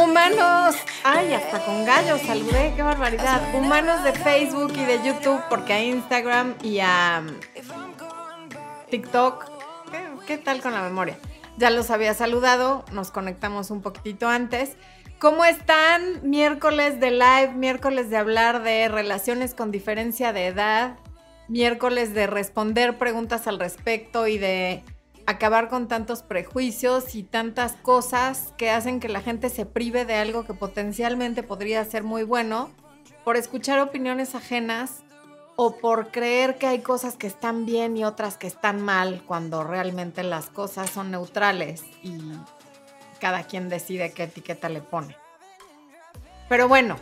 Humanos, ay, hasta con gallos saludé, qué barbaridad. Humanos de Facebook y de YouTube, porque a Instagram y a mm, TikTok, ¿qué, tal con la memoria? Ya los había saludado, nos conectamos un poquitito antes. ¿Cómo están? Miércoles de live, miércoles de hablar de relaciones con diferencia de edad, miércoles de responder preguntas al respecto y de acabar con tantos prejuicios y tantas cosas que hacen que la gente se prive de algo que potencialmente podría ser muy bueno por escuchar opiniones ajenas o por creer que hay cosas que están bien y otras que están mal cuando realmente las cosas son neutrales y cada quien decide qué etiqueta le pone. Pero bueno,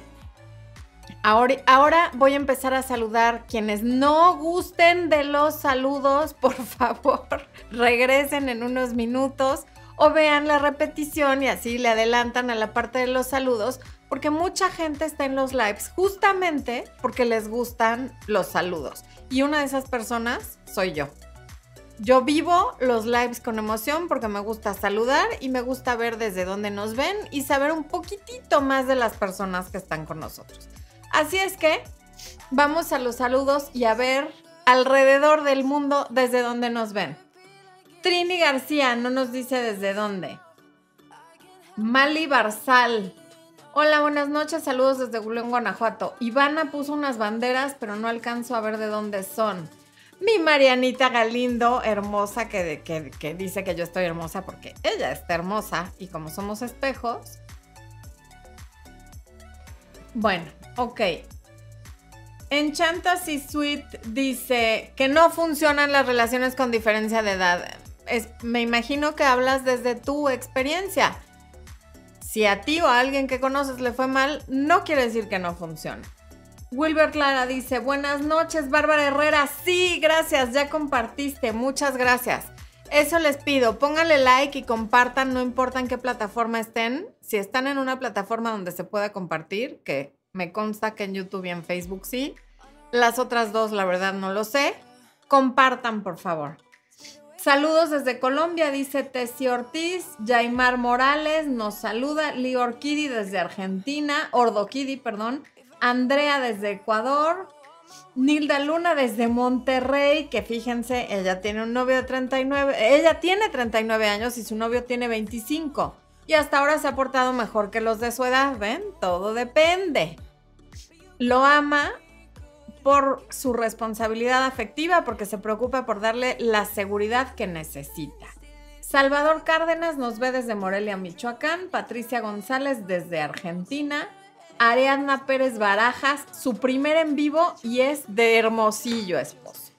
Ahora, voy a empezar a saludar quienes no gusten de los saludos, por favor, regresen en unos minutos o vean la repetición y así le adelantan a la parte de los saludos, porque mucha gente está en los lives justamente porque les gustan los saludos. Y una de esas personas soy yo. Yo vivo los lives con emoción porque me gusta saludar y me gusta ver desde dónde nos ven y saber un poquitito más de las personas que están con nosotros. Así es que vamos a los saludos y a ver alrededor del mundo desde donde nos ven. Trini García no nos dice desde dónde. Mali Barzal. Hola, buenas noches, saludos desde Gulón, Guanajuato. Ivana puso unas banderas, pero no alcanzo a ver de dónde son. Mi Marianita Galindo, hermosa, que, que dice que yo estoy hermosa porque ella está hermosa y como somos espejos. Bueno, Ok. Enchantasy Suite dice que no funcionan las relaciones con diferencia de edad. me imagino que hablas desde tu experiencia. Si a ti o a alguien que conoces le fue mal, no quiere decir que no funcione. Wilber Clara dice, buenas noches, Bárbara Herrera. Sí, gracias, ya compartiste, muchas gracias. Eso les pido, pónganle like y compartan, no importa en qué plataforma estén. Si están en una plataforma donde se pueda compartir, que me consta que en YouTube y en Facebook sí. Las otras dos, la verdad, no lo sé. Compartan, por favor. Saludos desde Colombia, dice Tessie Ortiz. Jaimar Morales nos saluda. Liorkidi desde Argentina. Ordokidi, perdón. Andrea desde Ecuador. Nilda Luna desde Monterrey, que fíjense, ella tiene un novio de 39, ella tiene 39 años y su novio tiene 25 y hasta ahora se ha portado mejor que los de su edad, ¿ven? Todo depende. Lo ama por su responsabilidad afectiva, porque se preocupa por darle la seguridad que necesita. Salvador Cárdenas nos ve desde Morelia, Michoacán. Patricia González desde Argentina. Ariadna Pérez Barajas, su primer en vivo y es de Hermosillo, esposo.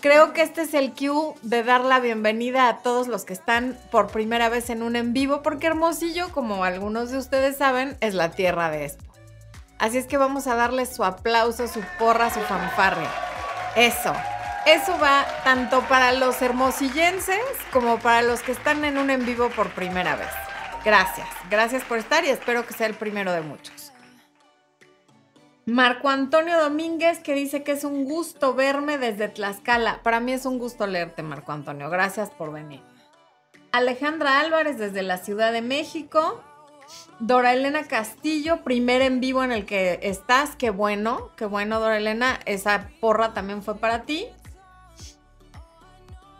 Creo que este es el cue de dar la bienvenida a todos los que están por primera vez en un en vivo, porque Hermosillo, como algunos de ustedes saben, es la tierra de esto. Así es que vamos a darle su aplauso, su porra, su fanfarria. Eso. Eso va tanto para los hermosillenses como para los que están en un en vivo por primera vez. Gracias. Gracias por estar y espero que sea el primero de muchos. Marco Antonio Domínguez que dice que es un gusto verme desde Tlaxcala. Para mí es un gusto leerte, Marco Antonio. Gracias por venir. Alejandra Álvarez desde la Ciudad de México. Dora Elena Castillo, primer en vivo en el que estás. Qué bueno, qué bueno, Dora Elena. Esa porra también fue para ti.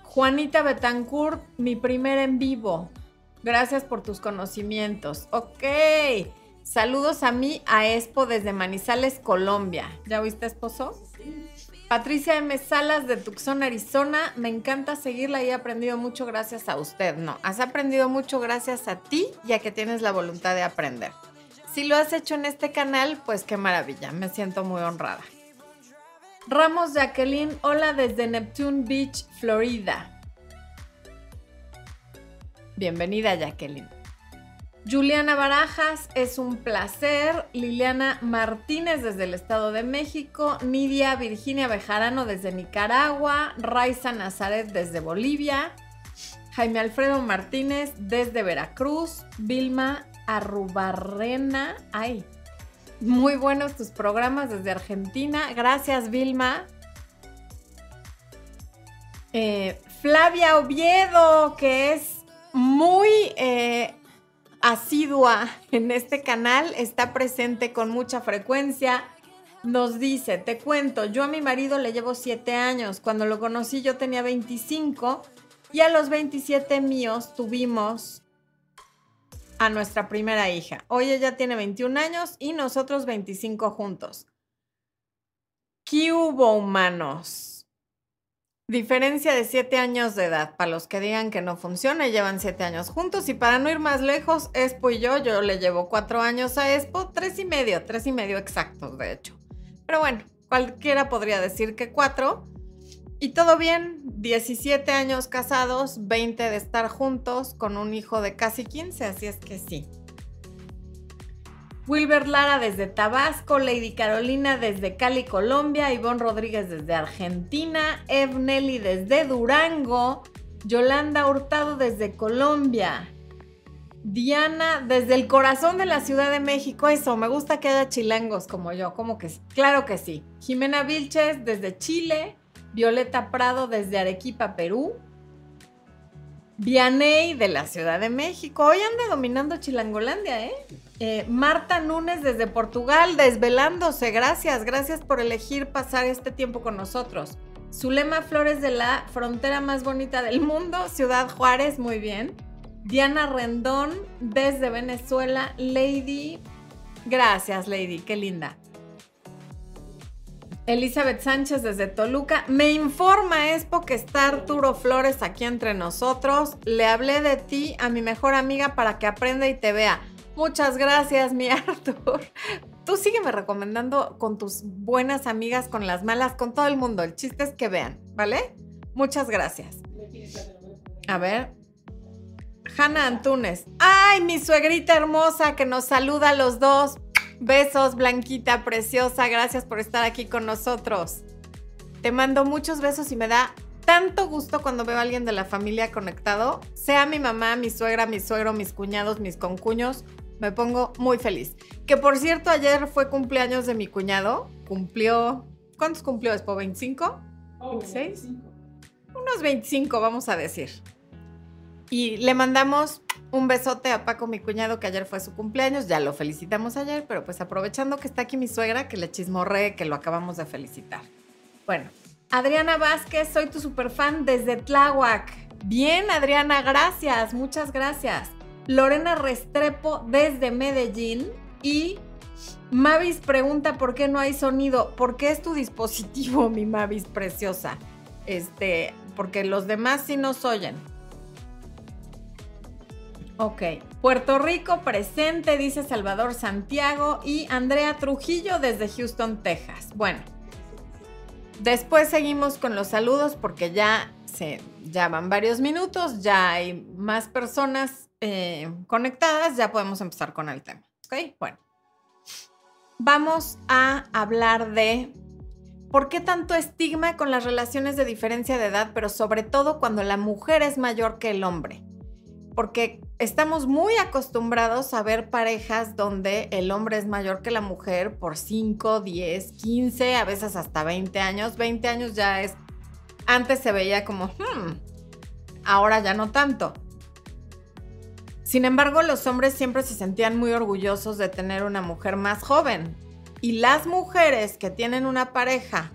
Juanita Betancourt, mi primer en vivo. Gracias por tus conocimientos. Ok. Saludos a mí, a Expo desde Manizales, Colombia. ¿Ya oíste, esposo? Patricia M. Salas de Tucson, Arizona. Me encanta seguirla y he aprendido mucho gracias a usted. No, has aprendido mucho gracias a ti, ya que tienes la voluntad de aprender. Si lo has hecho en este canal, pues qué maravilla. Me siento muy honrada. Ramos Jacqueline, hola desde Neptune Beach, Florida. Bienvenida, Jacqueline. Juliana Barajas, es un placer. Liliana Martínez desde el Estado de México. Nidia Virginia Bejarano desde Nicaragua. Raiza Nazaret desde Bolivia. Jaime Alfredo Martínez desde Veracruz. Vilma Arrubarrena. Ay, muy buenos tus programas desde Argentina. Gracias, Vilma. Eh, Flavia Oviedo, que es muy... Eh, asidua en este canal, está presente con mucha frecuencia. Nos dice, te cuento, yo a mi marido le llevo 7 años. Cuando lo conocí yo tenía 25 y a los 27 míos tuvimos a nuestra primera hija. Hoy ella tiene 21 años y nosotros 25 juntos. ¿Qué hubo humanos? Diferencia de 7 años de edad. Para los que digan que no funciona, llevan 7 años juntos. Y para no ir más lejos, Espo y yo, yo le llevo 4 años a Espo, 3 y medio, 3 y medio exactos, de hecho. Pero bueno, cualquiera podría decir que 4. Y todo bien, 17 años casados, 20 de estar juntos, con un hijo de casi 15, así es que sí. Wilber Lara desde Tabasco, Lady Carolina desde Cali, Colombia, Ivonne Rodríguez desde Argentina, Ev Nelly desde Durango, Yolanda Hurtado desde Colombia, Diana desde el corazón de la Ciudad de México. Eso, me gusta que haya chilangos como yo, como que claro que sí. Jimena Vilches desde Chile, Violeta Prado desde Arequipa, Perú, Vianey de la Ciudad de México. Hoy anda dominando Chilangolandia, ¿eh? ¿eh? Marta Núñez desde Portugal, desvelándose. Gracias, gracias por elegir pasar este tiempo con nosotros. Zulema Flores de la frontera más bonita del mundo, Ciudad Juárez, muy bien. Diana Rendón desde Venezuela. Lady, gracias, Lady, qué linda. Elizabeth Sánchez desde Toluca. Me informa Expo que está Arturo Flores aquí entre nosotros. Le hablé de ti a mi mejor amiga para que aprenda y te vea. Muchas gracias, mi Artur. Tú sígueme recomendando con tus buenas amigas, con las malas, con todo el mundo. El chiste es que vean, ¿vale? Muchas gracias. A ver. Hanna Antunes. ¡Ay, mi suegrita hermosa que nos saluda a los dos! Besos, Blanquita, preciosa. Gracias por estar aquí con nosotros. Te mando muchos besos y me da tanto gusto cuando veo a alguien de la familia conectado. Sea mi mamá, mi suegra, mi suegro, mis cuñados, mis concuños. Me pongo muy feliz. Que por cierto, ayer fue cumpleaños de mi cuñado. Cumplió. ¿Cuántos cumplió después? ¿25? ¿26? Unos 25, vamos a decir. Y le mandamos un besote a Paco, mi cuñado, que ayer fue su cumpleaños. Ya lo felicitamos ayer, pero pues aprovechando que está aquí mi suegra, que le chismorree que lo acabamos de felicitar. Bueno, Adriana Vázquez, soy tu super fan desde Tláhuac. Bien, Adriana, gracias, muchas gracias. Lorena Restrepo desde Medellín y Mavis pregunta por qué no hay sonido. ¿Por qué es tu dispositivo, mi Mavis preciosa? Este, porque los demás sí nos oyen. Ok. Puerto Rico presente, dice Salvador Santiago y Andrea Trujillo desde Houston, Texas. Bueno, después seguimos con los saludos porque ya se ya van varios minutos, ya hay más personas eh, conectadas, ya podemos empezar con el tema. Ok, bueno. Vamos a hablar de por qué tanto estigma con las relaciones de diferencia de edad, pero sobre todo cuando la mujer es mayor que el hombre porque estamos muy acostumbrados a ver parejas donde el hombre es mayor que la mujer por 5, 10, 15, a veces hasta 20 años. 20 años ya es, antes se veía como, hmm, ahora ya no tanto. Sin embargo, los hombres siempre se sentían muy orgullosos de tener una mujer más joven. Y las mujeres que tienen una pareja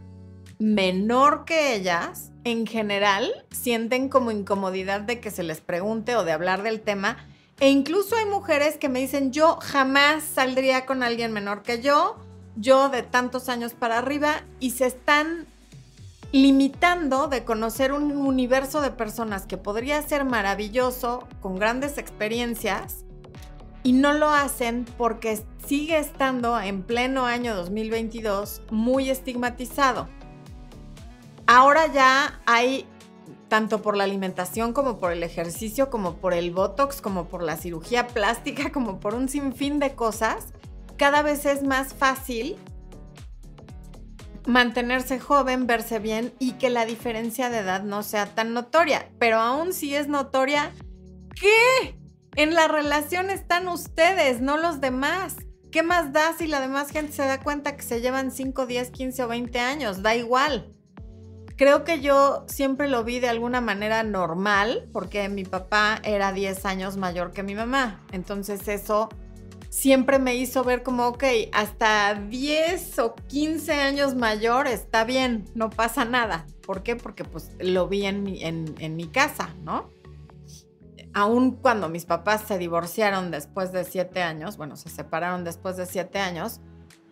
menor que ellas, en general, sienten como incomodidad de que se les pregunte o de hablar del tema. E incluso hay mujeres que me dicen, yo jamás saldría con alguien menor que yo, yo de tantos años para arriba, y se están limitando de conocer un universo de personas que podría ser maravilloso, con grandes experiencias, y no lo hacen porque sigue estando en pleno año 2022 muy estigmatizado. Ahora ya hay, tanto por la alimentación como por el ejercicio, como por el Botox, como por la cirugía plástica, como por un sinfín de cosas, cada vez es más fácil mantenerse joven, verse bien y que la diferencia de edad no sea tan notoria. Pero aún si es notoria, ¿qué? En la relación están ustedes, no los demás. ¿Qué más da si la demás gente se da cuenta que se llevan 5, 10, 15 o 20 años? Da igual. Creo que yo siempre lo vi de alguna manera normal, porque mi papá era 10 años mayor que mi mamá. Entonces eso siempre me hizo ver como, ok, hasta 10 o 15 años mayor está bien, no pasa nada. ¿Por qué? Porque pues lo vi en mi, en, mi casa, ¿no? Aún cuando mis papás se divorciaron después de 7 años, bueno, se separaron después de 7 años,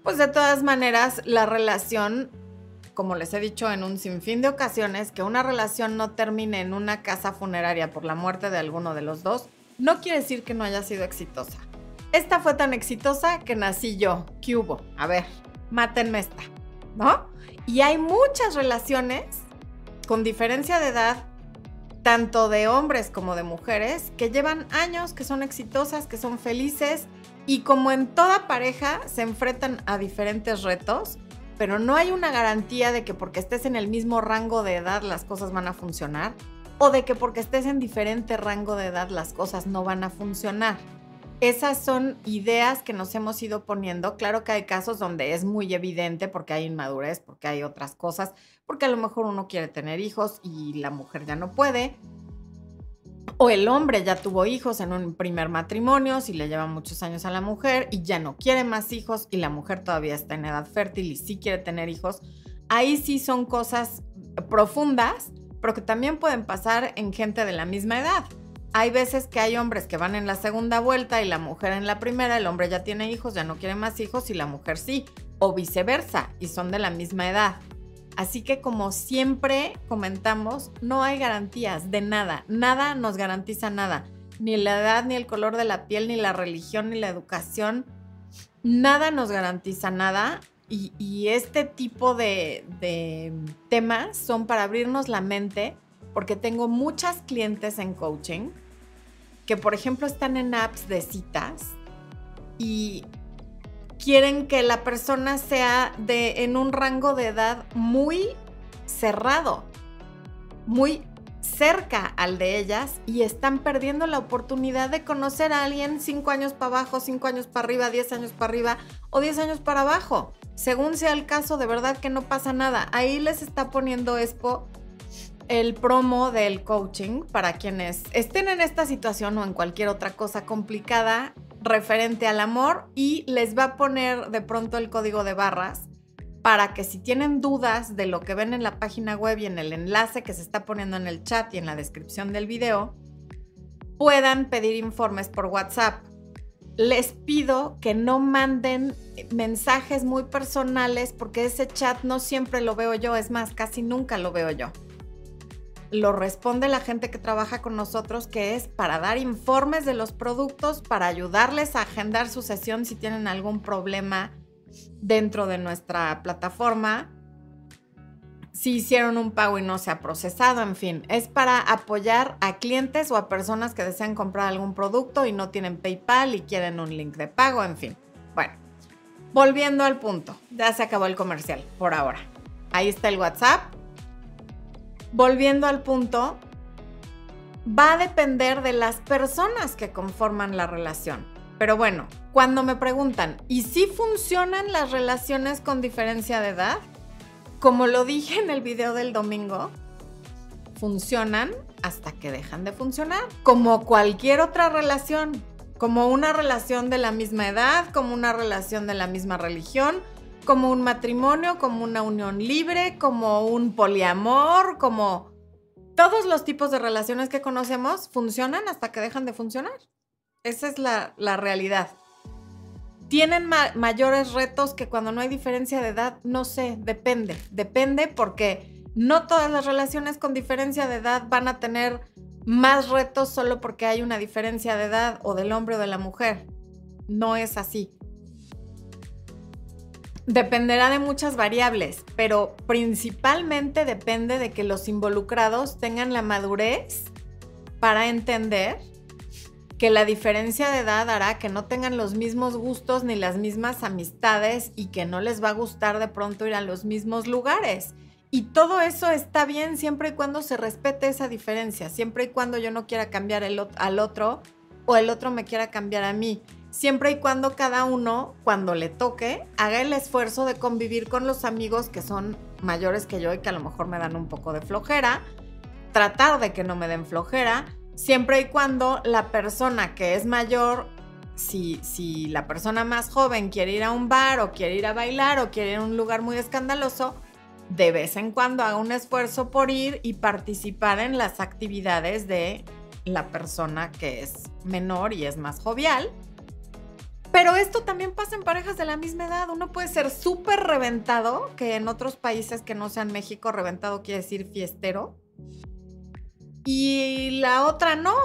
pues de todas maneras la relación, como les he dicho en un sinfín de ocasiones, que una relación no termine en una casa funeraria por la muerte de alguno de los dos, no quiere decir que no haya sido exitosa. Esta fue tan exitosa que nací yo. ¿Qué hubo? A ver, mátenme esta, ¿no? Y hay muchas relaciones con diferencia de edad, tanto de hombres como de mujeres, que llevan años, que son exitosas, que son felices y como en toda pareja se enfrentan a diferentes retos, pero no hay una garantía de que porque estés en el mismo rango de edad las cosas van a funcionar o de que porque estés en diferente rango de edad las cosas no van a funcionar esas son ideas que nos hemos ido poniendo. Claro que hay casos donde es muy evidente porque hay inmadurez, porque hay otras cosas, porque a lo mejor uno quiere tener hijos y la mujer ya no puede. O el hombre ya tuvo hijos en un primer matrimonio, si le lleva muchos años a la mujer y ya no quiere más hijos y la mujer todavía está en edad fértil y sí quiere tener hijos. Ahí sí son cosas profundas, pero que también pueden pasar en gente de la misma edad. Hay veces que hay hombres que van en la segunda vuelta y la mujer en la primera, el hombre ya tiene hijos, ya no quiere más hijos y la mujer sí, o viceversa, y son de la misma edad. Así que como siempre comentamos, no hay garantías de nada, nada nos garantiza nada, ni la edad, ni el color de la piel, ni la religión, ni la educación, nada nos garantiza nada. Y, este tipo de, temas son para abrirnos la mente porque tengo muchas clientes en coaching que, por ejemplo, están en apps de citas y quieren que la persona sea de en un rango de edad muy cerrado, muy cerca al de ellas y están perdiendo la oportunidad de conocer a alguien cinco años para abajo, cinco años para arriba, diez años para arriba o diez años para abajo. Según sea el caso, de verdad que no pasa nada. Ahí les está poniendo Expo el promo del coaching para quienes estén en esta situación o en cualquier otra cosa complicada referente al amor y les va a poner de pronto el código de barras para que si tienen dudas de lo que ven en la página web y en el enlace que se está poniendo en el chat y en la descripción del video, puedan pedir informes por WhatsApp. Les pido que no manden mensajes muy personales porque ese chat no siempre lo veo yo, es más, casi nunca lo veo yo lo responde la gente que trabaja con nosotros, que es para dar informes de los productos, para ayudarles a agendar su sesión si tienen algún problema dentro de nuestra plataforma, si hicieron un pago y no se ha procesado, en fin, es para apoyar a clientes o a personas que desean comprar algún producto y no tienen PayPal y quieren un link de pago, en fin. Bueno, volviendo al punto, ya se acabó el comercial por ahora. Ahí está el WhatsApp, volviendo al punto, va a depender de las personas que conforman la relación. Pero bueno, cuando me preguntan, ¿y si funcionan las relaciones con diferencia de edad? Como lo dije en el video del domingo, funcionan hasta que dejan de funcionar, como cualquier otra relación, como una relación de la misma edad, como una relación de la misma religión, como un matrimonio, como una unión libre, como un poliamor, como todos los tipos de relaciones que conocemos funcionan hasta que dejan de funcionar. Esa es la, realidad. ¿Tienen mayores retos que cuando no hay diferencia de edad? No sé, depende. Depende porque no todas las relaciones con diferencia de edad van a tener más retos solo porque hay una diferencia de edad o del hombre o de la mujer. No es así. Dependerá de muchas variables, pero principalmente depende de que los involucrados tengan la madurez para entender que la diferencia de edad hará que no tengan los mismos gustos ni las mismas amistades y que no les va a gustar de pronto ir a los mismos lugares. Y todo eso está bien siempre y cuando se respete esa diferencia, siempre y cuando yo no quiera cambiar al otro o el otro me quiera cambiar a mí siempre y cuando cada uno, cuando le toque, haga el esfuerzo de convivir con los amigos que son mayores que yo y que a lo mejor me dan un poco de flojera, tratar de que no me den flojera, siempre y cuando la persona que es mayor, si, si la persona más joven quiere ir a un bar o quiere ir a bailar o quiere ir a un lugar muy escandaloso, de vez en cuando haga un esfuerzo por ir y participar en las actividades de la persona que es menor y es más jovial. Pero esto también pasa en parejas de la misma edad. Uno puede ser súper reventado, que en otros países que no sean México, reventado quiere decir fiestero. Y la otra no,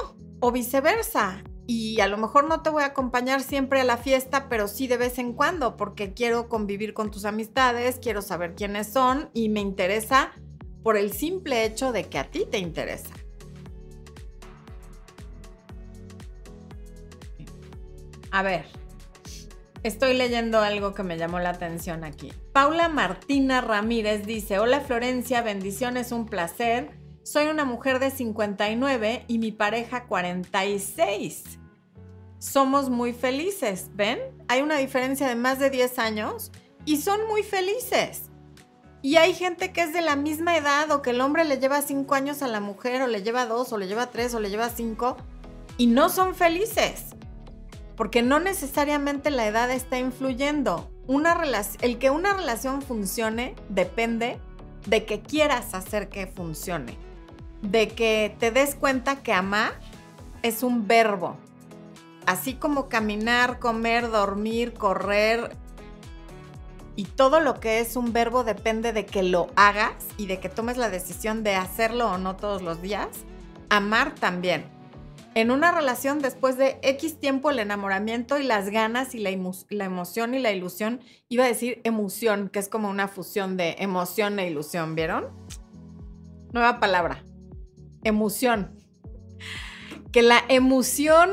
o viceversa. Y a lo mejor no te voy a acompañar siempre a la fiesta, pero sí de vez en cuando, porque quiero convivir con tus amistades, quiero saber quiénes son y me interesa por el simple hecho de que a ti te interesa. A ver, estoy leyendo algo que me llamó la atención aquí. Paula Martina Ramírez dice, hola Florencia, bendiciones, un placer. Soy una mujer de 59 y mi pareja 46. Somos muy felices, ¿ven? Hay una diferencia de más de 10 años y son muy felices. Y hay gente que es de la misma edad o que el hombre le lleva 5 años a la mujer o le lleva 2 o le lleva 3 o le lleva 5 y no son felices porque no necesariamente la edad está influyendo. Una el que una relación funcione depende de que quieras hacer que funcione, de que te des cuenta que amar es un verbo, así como caminar, comer, dormir, correr, y todo lo que es un verbo depende de que lo hagas y de que tomes la decisión de hacerlo o no todos los días. Amar también en una relación después de X tiempo el enamoramiento y las ganas y la, emoción y la ilusión, iba a decir emoción, que es como una fusión de emoción e ilusión, ¿vieron? Nueva palabra, emoción. Que la emoción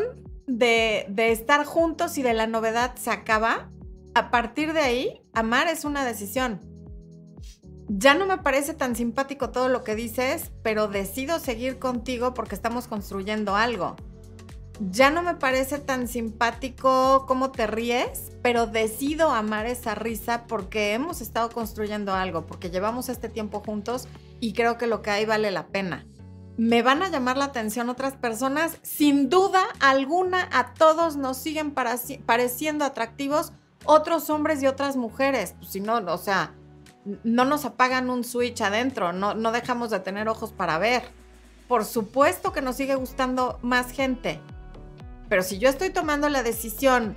de, de estar juntos y de la novedad se acaba, a partir de ahí, amar es una decisión ya no me parece tan simpático todo lo que dices, pero decido seguir contigo porque estamos construyendo algo. Ya no me parece tan simpático cómo te ríes, pero decido amar esa risa porque hemos estado construyendo algo, porque llevamos este tiempo juntos y creo que lo que hay vale la pena. ¿Me van a llamar la atención otras personas? Sin duda alguna, a todos nos siguen pareciendo atractivos otros hombres y otras mujeres. Pues si no, o sea, no nos apagan un switch adentro, no, no dejamos de tener ojos para ver. Por supuesto que nos sigue gustando más gente, pero si yo estoy tomando la decisión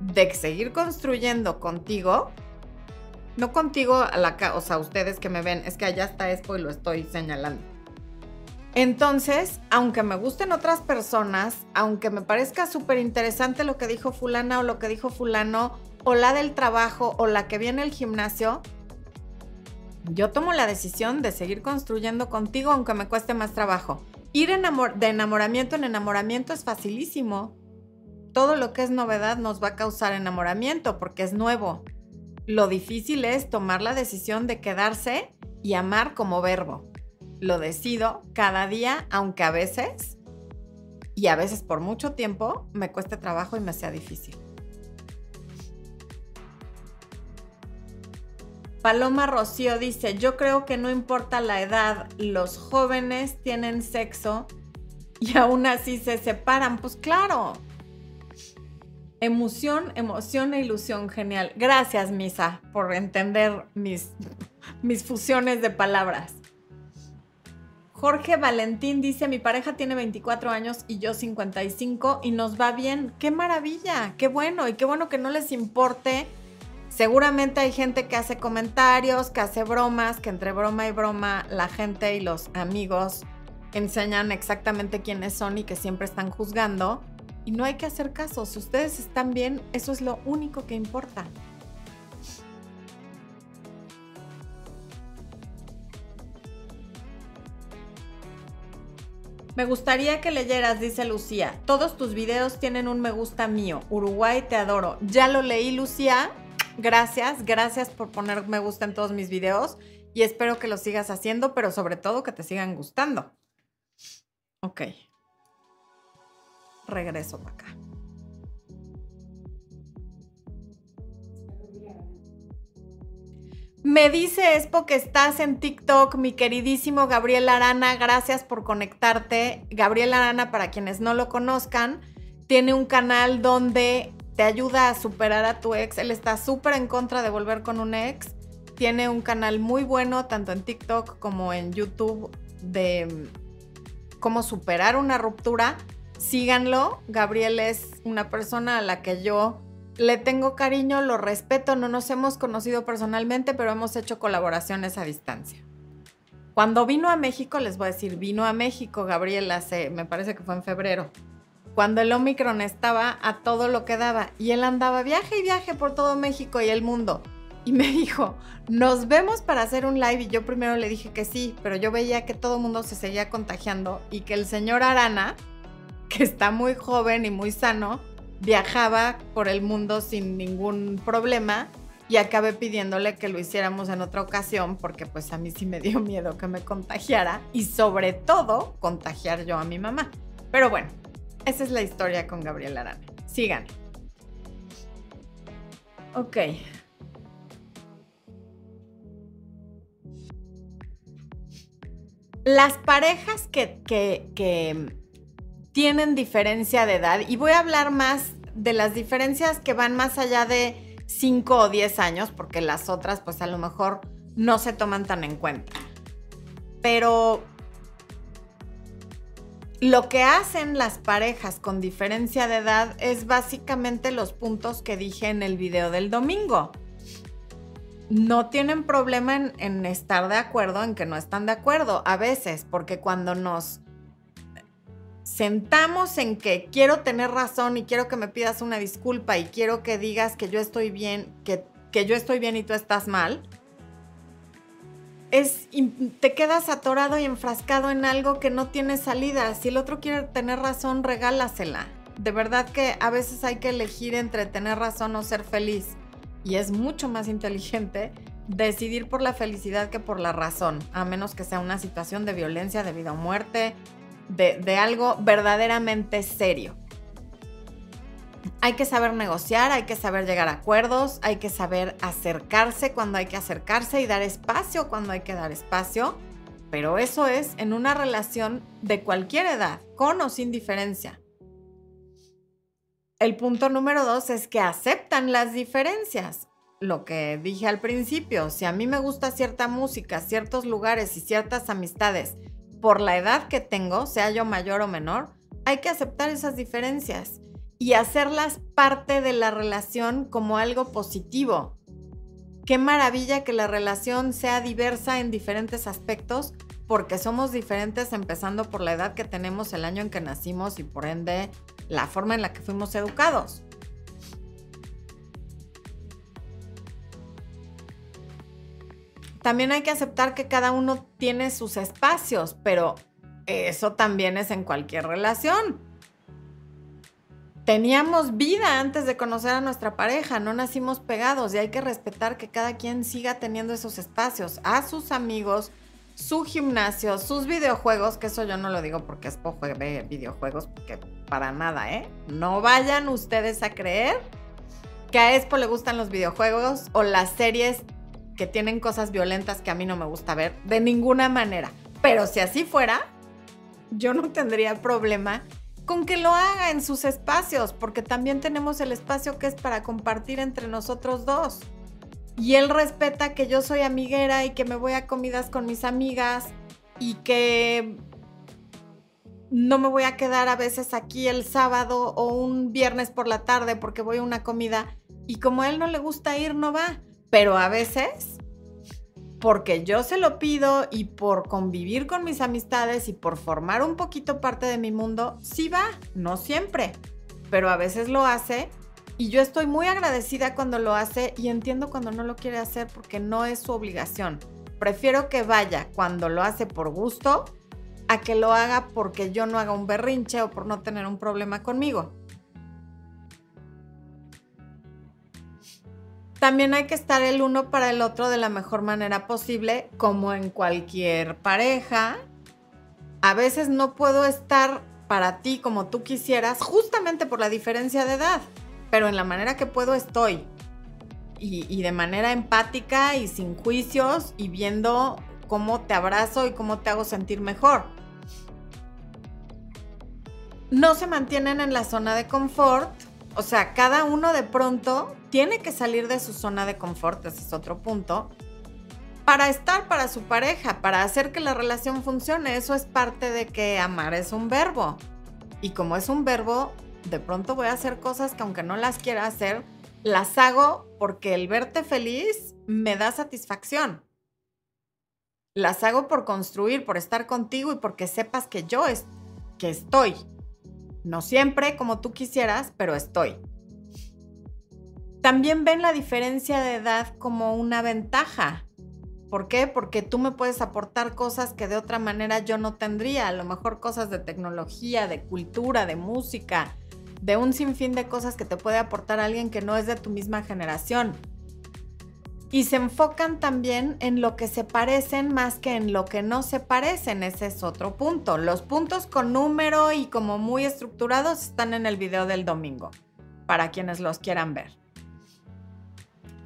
de seguir construyendo contigo, no contigo, a la, o sea, ustedes que me ven, es que allá está Expo y lo estoy señalando. Entonces, aunque me gusten otras personas, aunque me parezca súper interesante lo que dijo fulana o lo que dijo fulano, o la del trabajo, o la que viene al gimnasio, yo tomo la decisión de seguir construyendo contigo aunque me cueste más trabajo. Ir de enamoramiento en enamoramiento es facilísimo. Todo lo que es novedad nos va a causar enamoramiento porque es nuevo. Lo difícil es tomar la decisión de quedarse y amar como verbo. Lo decido cada día, aunque a veces, y a veces por mucho tiempo, me cueste trabajo y me sea difícil. Paloma Rocío dice, yo creo que no importa la edad, los jóvenes tienen sexo y aún así se separan. Pues claro. Emoción, emoción e ilusión, genial. Gracias, Misa, por entender mis, mis fusiones de palabras. Jorge Valentín dice, mi pareja tiene 24 años y yo 55 y nos va bien. ¡Qué maravilla! ¡Qué bueno! Y qué bueno que no les importe Seguramente hay gente que hace comentarios, que hace bromas, que entre broma y broma la gente y los amigos enseñan exactamente quiénes son y que siempre están juzgando. Y no hay que hacer caso. Si ustedes están bien, eso es lo único que importa. Me gustaría que leyeras, dice Lucía. Todos tus videos tienen un me gusta mío. Uruguay, te adoro. Ya lo leí, Lucía. Gracias, gracias por poner me gusta en todos mis videos y espero que lo sigas haciendo, pero sobre todo que te sigan gustando. Ok. Regreso para acá. Me dice Espo que estás en TikTok, mi queridísimo Gabriel Arana, gracias por conectarte. Gabriel Arana, para quienes no lo conozcan, tiene un canal donde te ayuda a superar a tu ex. Él está súper en contra de volver con un ex. Tiene un canal muy bueno, tanto en TikTok como en YouTube, de mm, cómo superar una ruptura. Síganlo. Gabriel es una persona a la que yo le tengo cariño, lo respeto, no nos hemos conocido personalmente, pero hemos hecho colaboraciones a distancia. Cuando vino a México, les voy a decir, vino a México Gabriel hace, me parece que fue en febrero, cuando el Omicron estaba a todo lo que daba y él andaba viaje y viaje por todo México y el mundo. Y me dijo, nos vemos para hacer un live y yo primero le dije que sí, pero yo veía que todo el mundo se seguía contagiando y que el señor Arana, que está muy joven y muy sano, viajaba por el mundo sin ningún problema y acabé pidiéndole que lo hiciéramos en otra ocasión porque pues a mí sí me dio miedo que me contagiara y sobre todo contagiar yo a mi mamá. Pero bueno, esa es la historia con Gabriel Arana. Sigan. Ok. Las parejas que, que, tienen diferencia de edad y voy a hablar más de las diferencias que van más allá de 5 o 10 años, porque las otras pues a lo mejor no se toman tan en cuenta. Pero lo que hacen las parejas con diferencia de edad es básicamente los puntos que dije en el video del domingo. No tienen problema en, estar de acuerdo, en que no están de acuerdo, a veces, porque cuando nos sentamos en que quiero tener razón y quiero que me pidas una disculpa y quiero que digas que yo estoy bien, que, que yo estoy bien y tú estás mal, es, te quedas atorado y enfrascado en algo que no tiene salida. Si el otro quiere tener razón, regálasela. De verdad que a veces hay que elegir entre tener razón o ser feliz. Y es mucho más inteligente decidir por la felicidad que por la razón, a menos que sea una situación de violencia de vida o muerte, de, algo verdaderamente serio. Hay que saber negociar, hay que saber llegar a acuerdos, hay que saber acercarse cuando hay que acercarse y dar espacio cuando hay que dar espacio. Pero eso es en una relación de cualquier edad, con o sin diferencia. El punto número dos es que aceptan las diferencias. Lo que dije al principio, si a mí me gusta cierta música, ciertos lugares y ciertas amistades por la edad que tengo, sea yo mayor o menor, hay que aceptar esas diferencias y hacerlas parte de la relación como algo positivo. Qué maravilla que la relación sea diversa en diferentes aspectos porque somos diferentes empezando por la edad que tenemos, el año en que nacimos y por ende la forma en la que fuimos educados. también hay que aceptar que cada uno tiene sus espacios, pero eso también es en cualquier relación. Teníamos vida antes de conocer a nuestra pareja, no nacimos pegados y hay que respetar que cada quien siga teniendo esos espacios, a sus amigos, su gimnasio, sus videojuegos, que eso yo no lo digo porque es juegue videojuegos, porque para nada, ¿eh? No vayan ustedes a creer que a Expo le gustan los videojuegos o las series que tienen cosas violentas que a mí no me gusta ver, de ninguna manera. Pero si así fuera, yo no tendría problema con que lo haga en sus espacios, porque también tenemos el espacio que es para compartir entre nosotros dos. Y él respeta que yo soy amiguera y que me voy a comidas con mis amigas y que no me voy a quedar a veces aquí el sábado o un viernes por la tarde porque voy a una comida y como a él no le gusta ir, no va pero a veces, porque yo se lo pido y por convivir con mis amistades y por formar un poquito parte de mi mundo, sí va, no siempre, pero a veces lo hace y yo estoy muy agradecida cuando lo hace y entiendo cuando no lo quiere hacer porque no es su obligación. Prefiero que vaya cuando lo hace por gusto a que lo haga porque yo no haga un berrinche o por no tener un problema conmigo. También hay que estar el uno para el otro de la mejor manera posible, como en cualquier pareja. A veces no puedo estar para ti como tú quisieras, justamente por la diferencia de edad, pero en la manera que puedo estoy. y, de manera empática y sin juicios y viendo cómo te abrazo y cómo te hago sentir mejor. No se mantienen en la zona de confort, o sea, cada uno de pronto tiene que salir de su zona de confort, ese es otro punto, para estar para su pareja, para hacer que la relación funcione. Eso es parte de que amar es un verbo. Y como es un verbo, de pronto voy a hacer cosas que aunque no las quiera hacer, las hago porque el verte feliz me da satisfacción. Las hago por construir, por estar contigo y porque sepas que yo es, que estoy. No siempre como tú quisieras, pero estoy. También ven la diferencia de edad como una ventaja. ¿Por qué? Porque tú me puedes aportar cosas que de otra manera yo no tendría, a lo mejor cosas de tecnología, de cultura, de música, de un sinfín de cosas que te puede aportar alguien que no es de tu misma generación. Y se enfocan también en lo que se parecen más que en lo que no se parecen. Ese es otro punto. Los puntos con número y como muy estructurados están en el video del domingo, para quienes los quieran ver.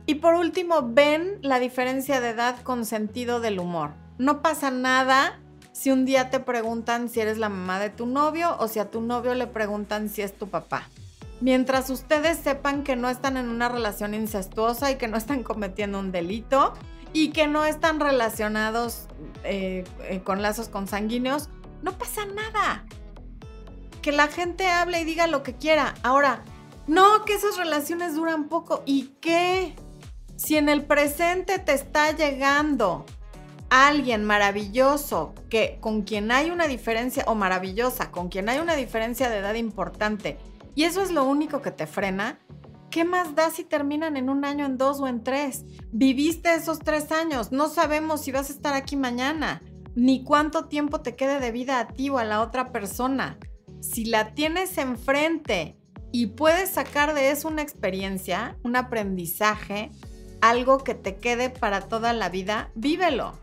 Y por último, ven la diferencia de edad con sentido del humor. No pasa nada si un día te preguntan si eres la mamá de tu novio o si a tu novio le preguntan si es tu papá. Mientras ustedes sepan que no están en una relación incestuosa y que no están cometiendo un delito y que no están relacionados eh, eh, con lazos consanguíneos, no pasa nada. Que la gente hable y diga lo que quiera. Ahora, no, que esas relaciones duran poco. ¿Y qué? Si en el presente te está llegando alguien maravilloso que con quien hay una diferencia o maravillosa, con quien hay una diferencia de edad importante y eso es lo único que te frena, ¿qué más da si terminan en un año, en dos o en tres? Viviste esos tres años, no sabemos si vas a estar aquí mañana, ni cuánto tiempo te quede de vida a ti o a la otra persona. Si la tienes enfrente y puedes sacar de eso una experiencia, un aprendizaje, algo que te quede para toda la vida, vívelo.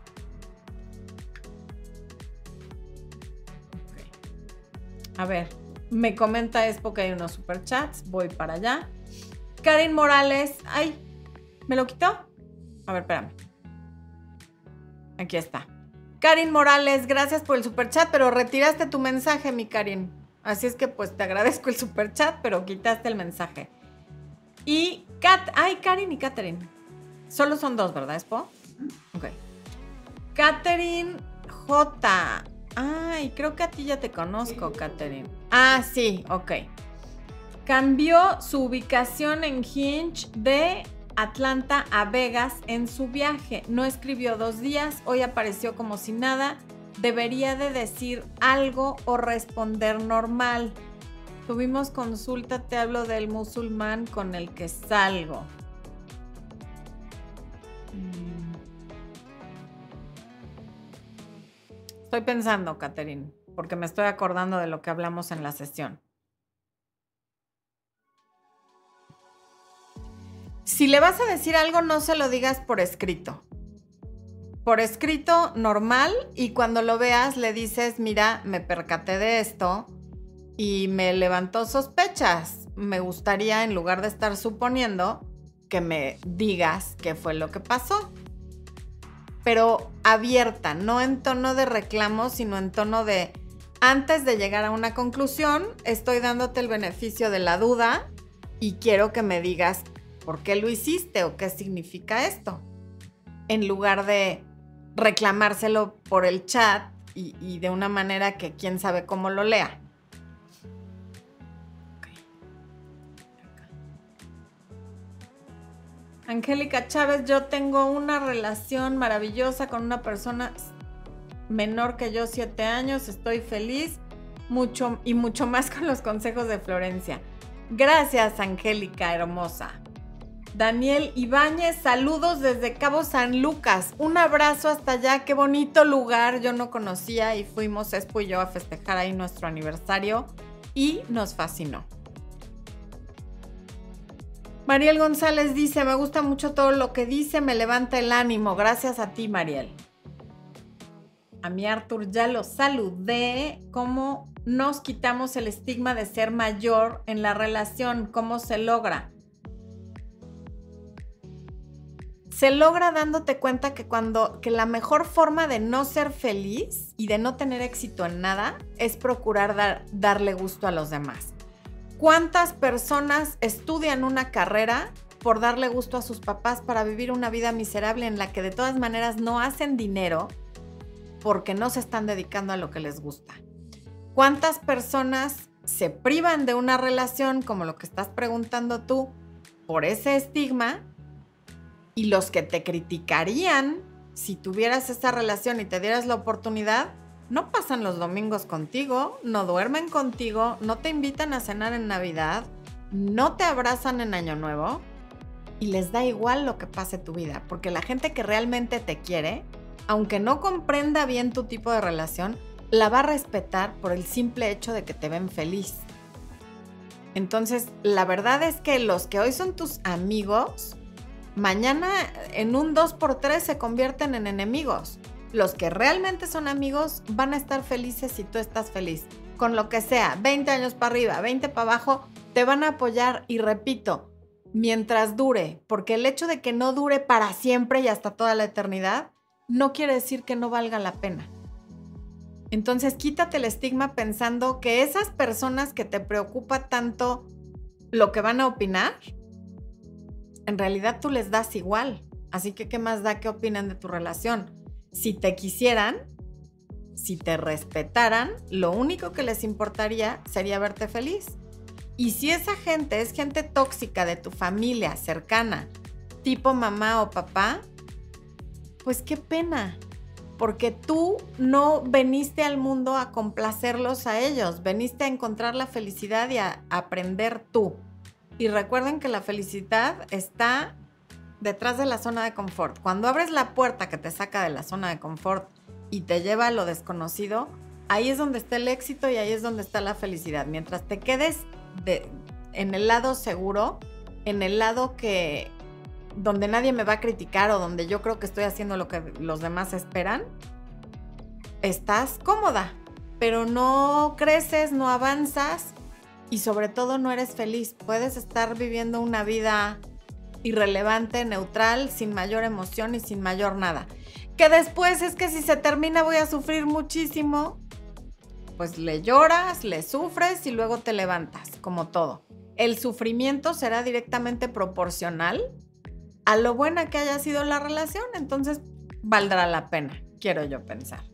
A ver, me comenta Expo que hay unos superchats. Voy para allá. Karin Morales. Ay, ¿me lo quitó? A ver, espérame. Aquí está. Karin Morales, gracias por el superchat, pero retiraste tu mensaje, mi Karin. Así es que pues te agradezco el superchat, pero quitaste el mensaje. Y Kat, ay, Karin y Katherine. Solo son dos, ¿verdad, Expo? Ok. Katherine J. Ay, creo que a ti ya te conozco, Katherine. Ah, sí, ok. Cambió su ubicación en Hinge de Atlanta a Vegas en su viaje. No escribió dos días, hoy apareció como si nada. Debería de decir algo o responder normal. Tuvimos consulta, te hablo del musulmán con el que salgo. Estoy pensando, Catherine, porque me estoy acordando de lo que hablamos en la sesión. Si le vas a decir algo, no se lo digas por escrito. Por escrito normal y cuando lo veas le dices, mira, me percaté de esto y me levantó sospechas. Me gustaría, en lugar de estar suponiendo, que me digas qué fue lo que pasó pero abierta, no en tono de reclamo, sino en tono de, antes de llegar a una conclusión, estoy dándote el beneficio de la duda y quiero que me digas por qué lo hiciste o qué significa esto, en lugar de reclamárselo por el chat y, de una manera que quién sabe cómo lo lea. Angélica Chávez, yo tengo una relación maravillosa con una persona menor que yo, siete años, estoy feliz mucho y mucho más con los consejos de Florencia. Gracias, Angélica hermosa. Daniel Ibáñez, saludos desde Cabo San Lucas. Un abrazo hasta allá, qué bonito lugar. Yo no conocía y fuimos Espo y yo a festejar ahí nuestro aniversario y nos fascinó. Mariel González dice, me gusta mucho todo lo que dice, me levanta el ánimo. Gracias a ti, Mariel. A mi Arthur ya lo saludé. ¿Cómo nos quitamos el estigma de ser mayor en la relación? ¿Cómo se logra? se logra dándote cuenta que cuando que la mejor forma de no ser feliz y de no tener éxito en nada es procurar dar, darle gusto a los demás. ¿Cuántas personas estudian una carrera por darle gusto a sus papás para vivir una vida miserable en la que de todas maneras no hacen dinero porque no se están dedicando a lo que les gusta? ¿Cuántas personas se privan de una relación como lo que estás preguntando tú por ese estigma y los que te criticarían si tuvieras esa relación y te dieras la oportunidad, no pasan los domingos contigo, no duermen contigo, no te invitan a cenar en Navidad, no te abrazan en Año Nuevo y les da igual lo que pase tu vida, porque la gente que realmente te quiere, aunque no comprenda bien tu tipo de relación, la va a respetar por el simple hecho de que te ven feliz. Entonces, la verdad es que los que hoy son tus amigos, mañana en un 2x3 se convierten en enemigos. Los que realmente son amigos van a estar felices si tú estás feliz. Con lo que sea, 20 años para arriba, 20 para abajo, te van a apoyar y repito, mientras dure, porque el hecho de que no dure para siempre y hasta toda la eternidad, no quiere decir que no valga la pena. Entonces quítate el estigma pensando que esas personas que te preocupa tanto lo que van a opinar, en realidad tú les das igual. Así que, ¿qué más da que opinen de tu relación? Si te quisieran, si te respetaran, lo único que les importaría sería verte feliz. Y si esa gente es gente tóxica de tu familia cercana, tipo mamá o papá, pues qué pena, porque tú no veniste al mundo a complacerlos a ellos, veniste a encontrar la felicidad y a aprender tú. Y recuerden que la felicidad está detrás de la zona de confort. Cuando abres la puerta que te saca de la zona de confort y te lleva a lo desconocido, ahí es donde está el éxito y ahí es donde está la felicidad. Mientras te quedes en el lado seguro, en el lado que donde nadie me va a criticar o donde yo creo que estoy haciendo lo que los demás esperan, estás cómoda, pero no creces, no avanzas y sobre todo no eres feliz. Puedes estar viviendo una vida irrelevante, neutral, sin mayor emoción y sin mayor nada. Que después es que si se termina voy a sufrir muchísimo. Pues le lloras, le sufres y luego te levantas, como todo. El sufrimiento será directamente proporcional a lo buena que haya sido la relación, entonces valdrá la pena, quiero yo pensar.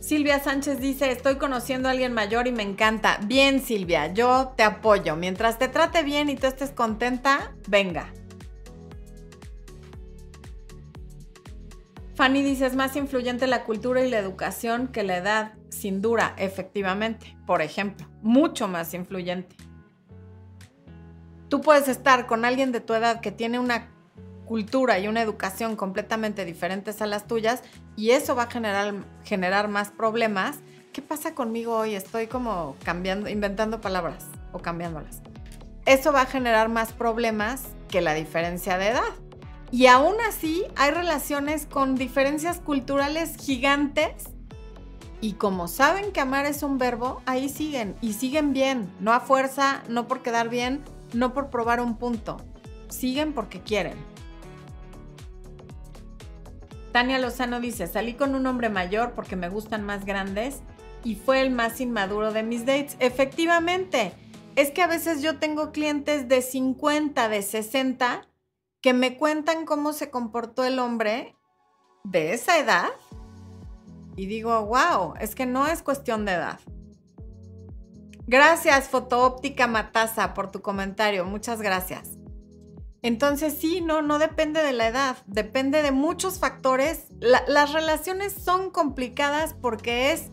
Silvia Sánchez dice, estoy conociendo a alguien mayor y me encanta. Bien, Silvia, yo te apoyo. Mientras te trate bien y tú estés contenta, venga. Fanny dice, es más influyente la cultura y la educación que la edad, sin duda, efectivamente. Por ejemplo, mucho más influyente. Tú puedes estar con alguien de tu edad que tiene una cultura y una educación completamente diferentes a las tuyas y eso va a generar, generar más problemas. ¿Qué pasa conmigo hoy? Estoy como cambiando, inventando palabras o cambiándolas. Eso va a generar más problemas que la diferencia de edad. Y aún así hay relaciones con diferencias culturales gigantes y como saben que amar es un verbo, ahí siguen y siguen bien, no a fuerza, no por quedar bien, no por probar un punto, siguen porque quieren. Tania Lozano dice, salí con un hombre mayor porque me gustan más grandes y fue el más inmaduro de mis dates. Efectivamente, es que a veces yo tengo clientes de 50, de 60, que me cuentan cómo se comportó el hombre de esa edad y digo, wow, es que no es cuestión de edad. Gracias, Fotoóptica Matasa, por tu comentario. Muchas gracias. Entonces sí, no, no depende de la edad, depende de muchos factores. las relaciones son complicadas porque es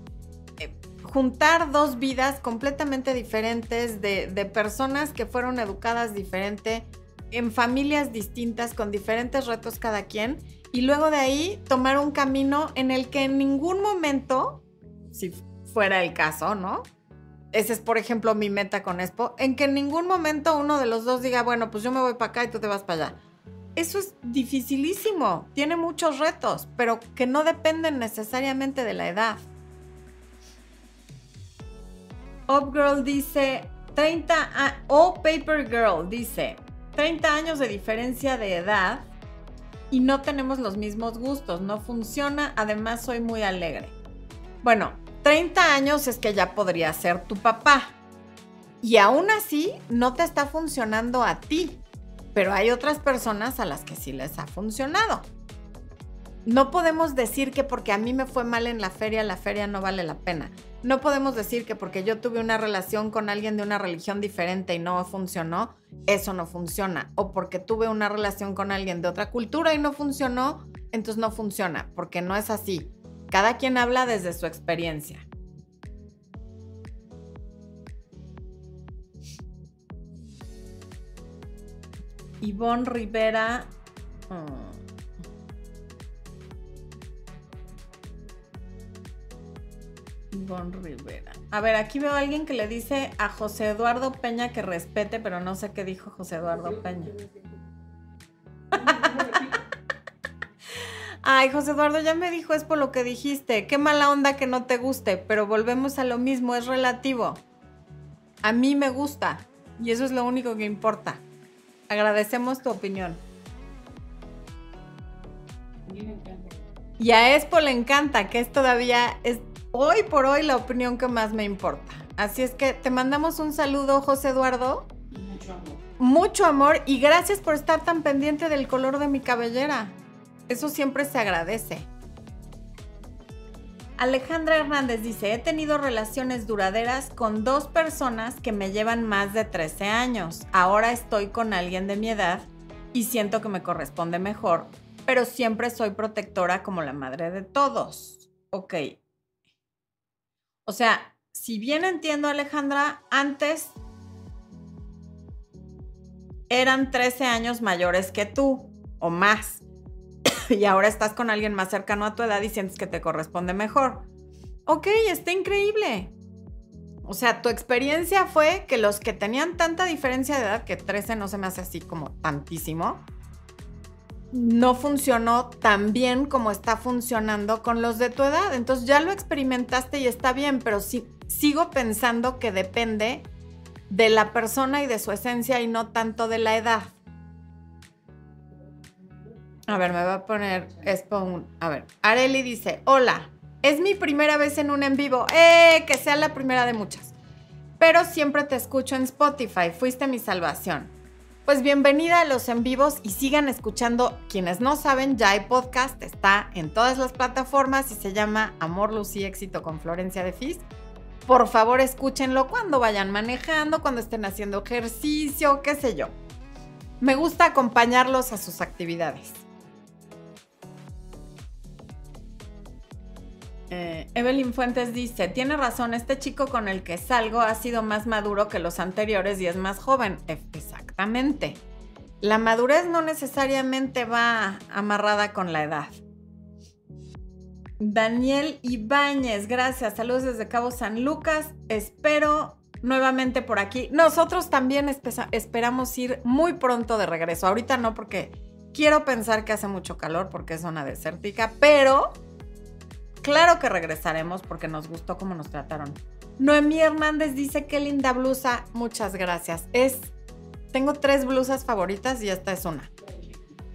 eh, juntar dos vidas completamente diferentes de, de personas que fueron educadas diferente, en familias distintas, con diferentes retos cada quien, y luego de ahí tomar un camino en el que en ningún momento, si fuera el caso, ¿no? Ese es, por ejemplo, mi meta con Expo, en que en ningún momento uno de los dos diga, bueno, pues yo me voy para acá y tú te vas para allá. Eso es dificilísimo, tiene muchos retos, pero que no dependen necesariamente de la edad. Upgirl dice 30 o Paper Girl dice 30 años de diferencia de edad y no tenemos los mismos gustos, no funciona, además soy muy alegre. Bueno, 30 años es que ya podría ser tu papá. Y aún así no te está funcionando a ti, pero hay otras personas a las que sí les ha funcionado. No podemos decir que porque a mí me fue mal en la feria, la feria no vale la pena. No podemos decir que porque yo tuve una relación con alguien de una religión diferente y no funcionó, eso no funciona. O porque tuve una relación con alguien de otra cultura y no funcionó, entonces no funciona, porque no es así. Cada quien habla desde su experiencia. Ivonne Rivera. Mm, Rivera. A ver, aquí veo a alguien que le dice a José Eduardo Peña que respete, pero no sé qué dijo José Eduardo Peña. Ay, José Eduardo, ya me dijo es por lo que dijiste. Qué mala onda que no te guste, pero volvemos a lo mismo, es relativo. A mí me gusta y eso es lo único que importa. Agradecemos tu opinión. Y a Expo le encanta, que es todavía, es hoy por hoy la opinión que más me importa. Así es que te mandamos un saludo, José Eduardo. Mucho amor. Mucho amor y gracias por estar tan pendiente del color de mi cabellera. Eso siempre se agradece. Alejandra Hernández dice, he tenido relaciones duraderas con dos personas que me llevan más de 13 años. Ahora estoy con alguien de mi edad y siento que me corresponde mejor, pero siempre soy protectora como la madre de todos. Ok, o sea, si bien entiendo, Alejandra, antes eran 13 años mayores que tú o más. Y ahora estás con alguien más cercano a tu edad y sientes que te corresponde mejor. Ok, está increíble. O sea, tu experiencia fue que los que tenían tanta diferencia de edad, que 13 no se me hace así como tantísimo, no funcionó tan bien como está funcionando con los de tu edad. Entonces ya lo experimentaste y está bien, pero sí, sigo pensando que depende de la persona y de su esencia y no tanto de la edad. A ver, me va a poner esto. A ver, Areli dice, hola, es mi primera vez en un en vivo. ¡Eh! Que sea la primera de muchas. Pero siempre te escucho en Spotify. Fuiste mi salvación. Pues bienvenida a los en vivos y sigan escuchando. Quienes no saben, ya hay podcast, está en todas las plataformas y se llama Amor, Luz y Éxito con Florencia de Fis. Por favor, escúchenlo cuando vayan manejando, cuando estén haciendo ejercicio, qué sé yo. Me gusta acompañarlos a sus actividades. Eh, Evelyn Fuentes dice, tiene razón, este chico con el que salgo ha sido más maduro que los anteriores y es más joven. Exactamente. La madurez no necesariamente va amarrada con la edad. Daniel Ibáñez, gracias. Saludos desde Cabo San Lucas. Espero nuevamente por aquí. Nosotros también esperamos ir muy pronto de regreso. Ahorita no porque quiero pensar que hace mucho calor porque es zona desértica, pero Claro que regresaremos porque nos gustó cómo nos trataron. Noemí Hernández dice qué linda blusa. Muchas gracias. Es. Tengo tres blusas favoritas y esta es una.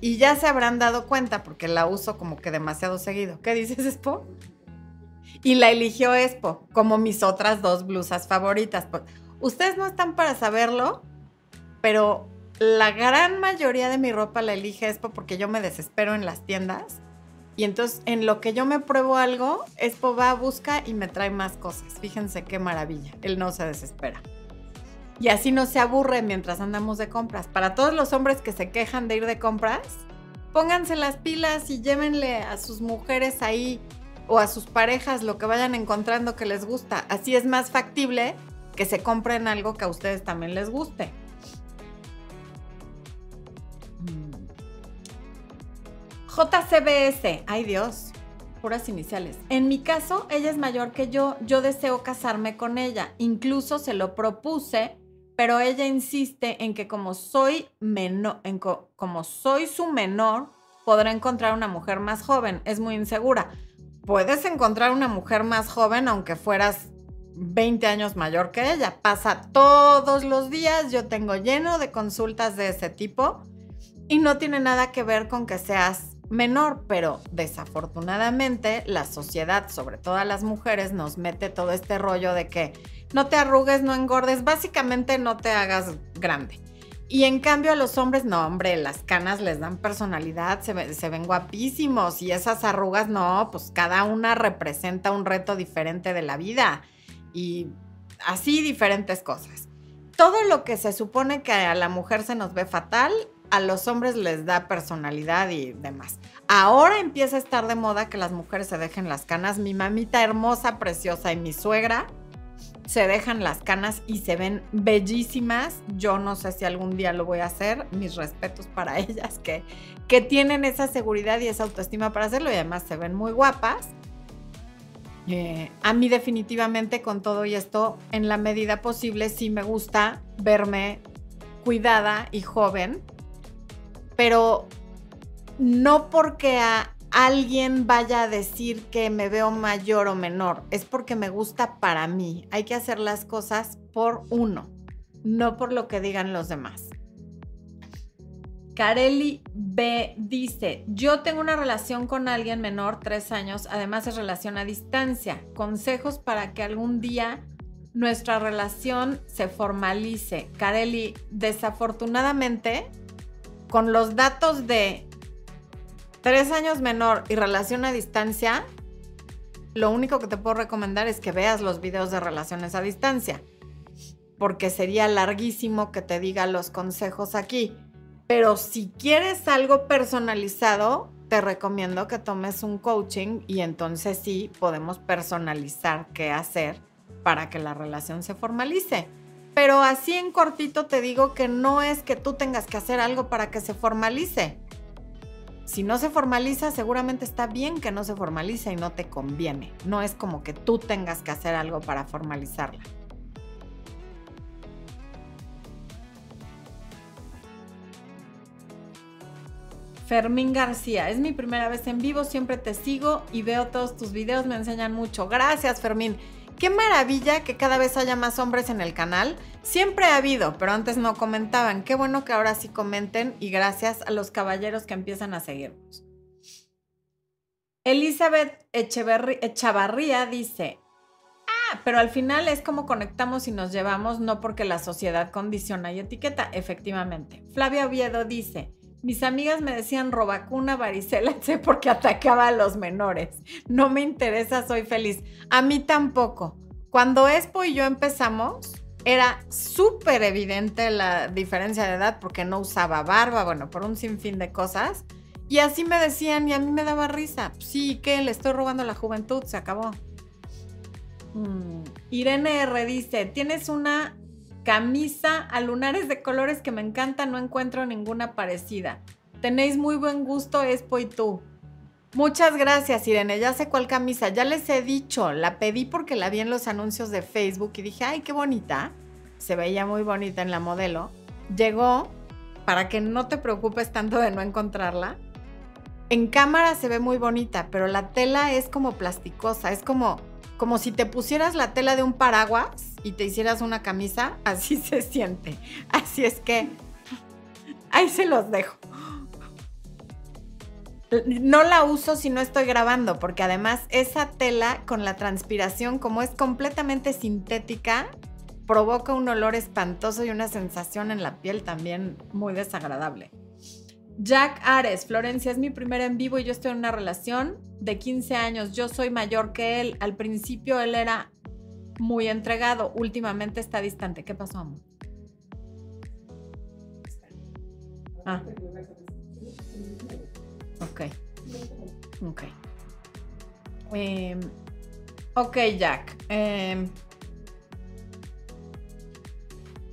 Y ya se habrán dado cuenta porque la uso como que demasiado seguido. ¿Qué dices, Expo? Y la eligió Expo como mis otras dos blusas favoritas. Ustedes no están para saberlo, pero la gran mayoría de mi ropa la elige Expo porque yo me desespero en las tiendas y entonces, en lo que yo me pruebo algo, Expo va, busca y me trae más cosas. Fíjense qué maravilla. Él no se desespera. Y así no se aburre mientras andamos de compras. Para todos los hombres que se quejan de ir de compras, pónganse las pilas y llévenle a sus mujeres ahí o a sus parejas lo que vayan encontrando que les gusta. Así es más factible que se compren algo que a ustedes también les guste. JCBS, ay Dios, puras iniciales. En mi caso, ella es mayor que yo, yo deseo casarme con ella, incluso se lo propuse, pero ella insiste en que como soy menor, en como soy su menor, podrá encontrar una mujer más joven, es muy insegura. Puedes encontrar una mujer más joven aunque fueras 20 años mayor que ella. Pasa todos los días, yo tengo lleno de consultas de ese tipo y no tiene nada que ver con que seas menor, pero desafortunadamente la sociedad, sobre todo a las mujeres, nos mete todo este rollo de que no te arrugues, no engordes, básicamente no te hagas grande. Y en cambio a los hombres, no, hombre, las canas les dan personalidad, se, se, ven guapísimos y esas arrugas, no, pues cada una representa un reto diferente de la vida y así diferentes cosas. Todo lo que se supone que a la mujer se nos ve fatal, a los hombres les da personalidad y demás. Ahora empieza a estar de moda que las mujeres se dejen las canas. Mi mamita hermosa, preciosa y mi suegra se dejan las canas y se ven bellísimas. Yo no sé si algún día lo voy a hacer. Mis respetos para ellas que, que tienen esa seguridad y esa autoestima para hacerlo y además se ven muy guapas. Eh, a mí definitivamente con todo y esto, en la medida posible, sí me gusta verme cuidada y joven, pero no porque a alguien vaya a decir que me veo mayor o menor, es porque me gusta para mí. Hay que hacer las cosas por uno, no por lo que digan los demás. Carelli B dice, yo tengo una relación con alguien menor, tres años, además es relación a distancia. Consejos para que algún día nuestra relación se formalice. Carelli, desafortunadamente, con los datos de tres años menor y relación a distancia, lo único que te puedo recomendar es que veas los videos de relaciones a distancia, porque sería larguísimo que te diga los consejos aquí. Pero si quieres algo personalizado, te recomiendo que tomes un coaching y entonces sí podemos personalizar qué hacer para que la relación se formalice. Pero así en cortito te digo que no es que tú tengas que hacer algo para que se formalice. Si no se formaliza, seguramente está bien que no se formalice y no te conviene. No es como que tú tengas que hacer algo para formalizarla. Fermín García, es mi primera vez en vivo, siempre te sigo y veo todos tus videos, me enseñan mucho. Gracias, Fermín. Qué maravilla que cada vez haya más hombres en el canal. Siempre ha habido, pero antes no comentaban. Qué bueno que ahora sí comenten y gracias a los caballeros que empiezan a seguirnos. Elizabeth Echavarría dice, ah, pero al final es como conectamos y nos llevamos, no porque la sociedad condiciona y etiqueta, efectivamente. Flavia Oviedo dice, mis amigas me decían robacuna, varicela, sé porque atacaba a los menores. No me interesa, soy feliz. A mí tampoco. Cuando Expo y yo empezamos, era súper evidente la diferencia de edad porque no usaba barba, bueno, por un sinfín de cosas. Y así me decían y a mí me daba risa. Sí, ¿qué? Le estoy robando la juventud, se acabó. Mm. Irene R dice, tienes una camisa a lunares de colores que me encanta, no encuentro ninguna parecida. Tenéis muy buen gusto, Espo y tú. Muchas gracias, Irene. Ya sé cuál camisa. Ya les he dicho, la pedí porque la vi en los anuncios de Facebook y dije, ay, qué bonita. Se veía muy bonita en la modelo. Llegó, para que no te preocupes tanto de no encontrarla. En cámara se ve muy bonita, pero la tela es como plasticosa, es como como si te pusieras la tela de un paraguas y te hicieras una camisa, así se siente. Así es que ahí se los dejo. No la uso si no estoy grabando, porque además esa tela con la transpiración, como es completamente sintética, provoca un olor espantoso y una sensación en la piel también muy desagradable. Jack Ares, Florencia, es mi primera en vivo y yo estoy en una relación de 15 años. Yo soy mayor que él. Al principio él era muy entregado. Últimamente está distante. ¿Qué pasó, amor? Ah. Ok. Ok. Em, ok, Jack.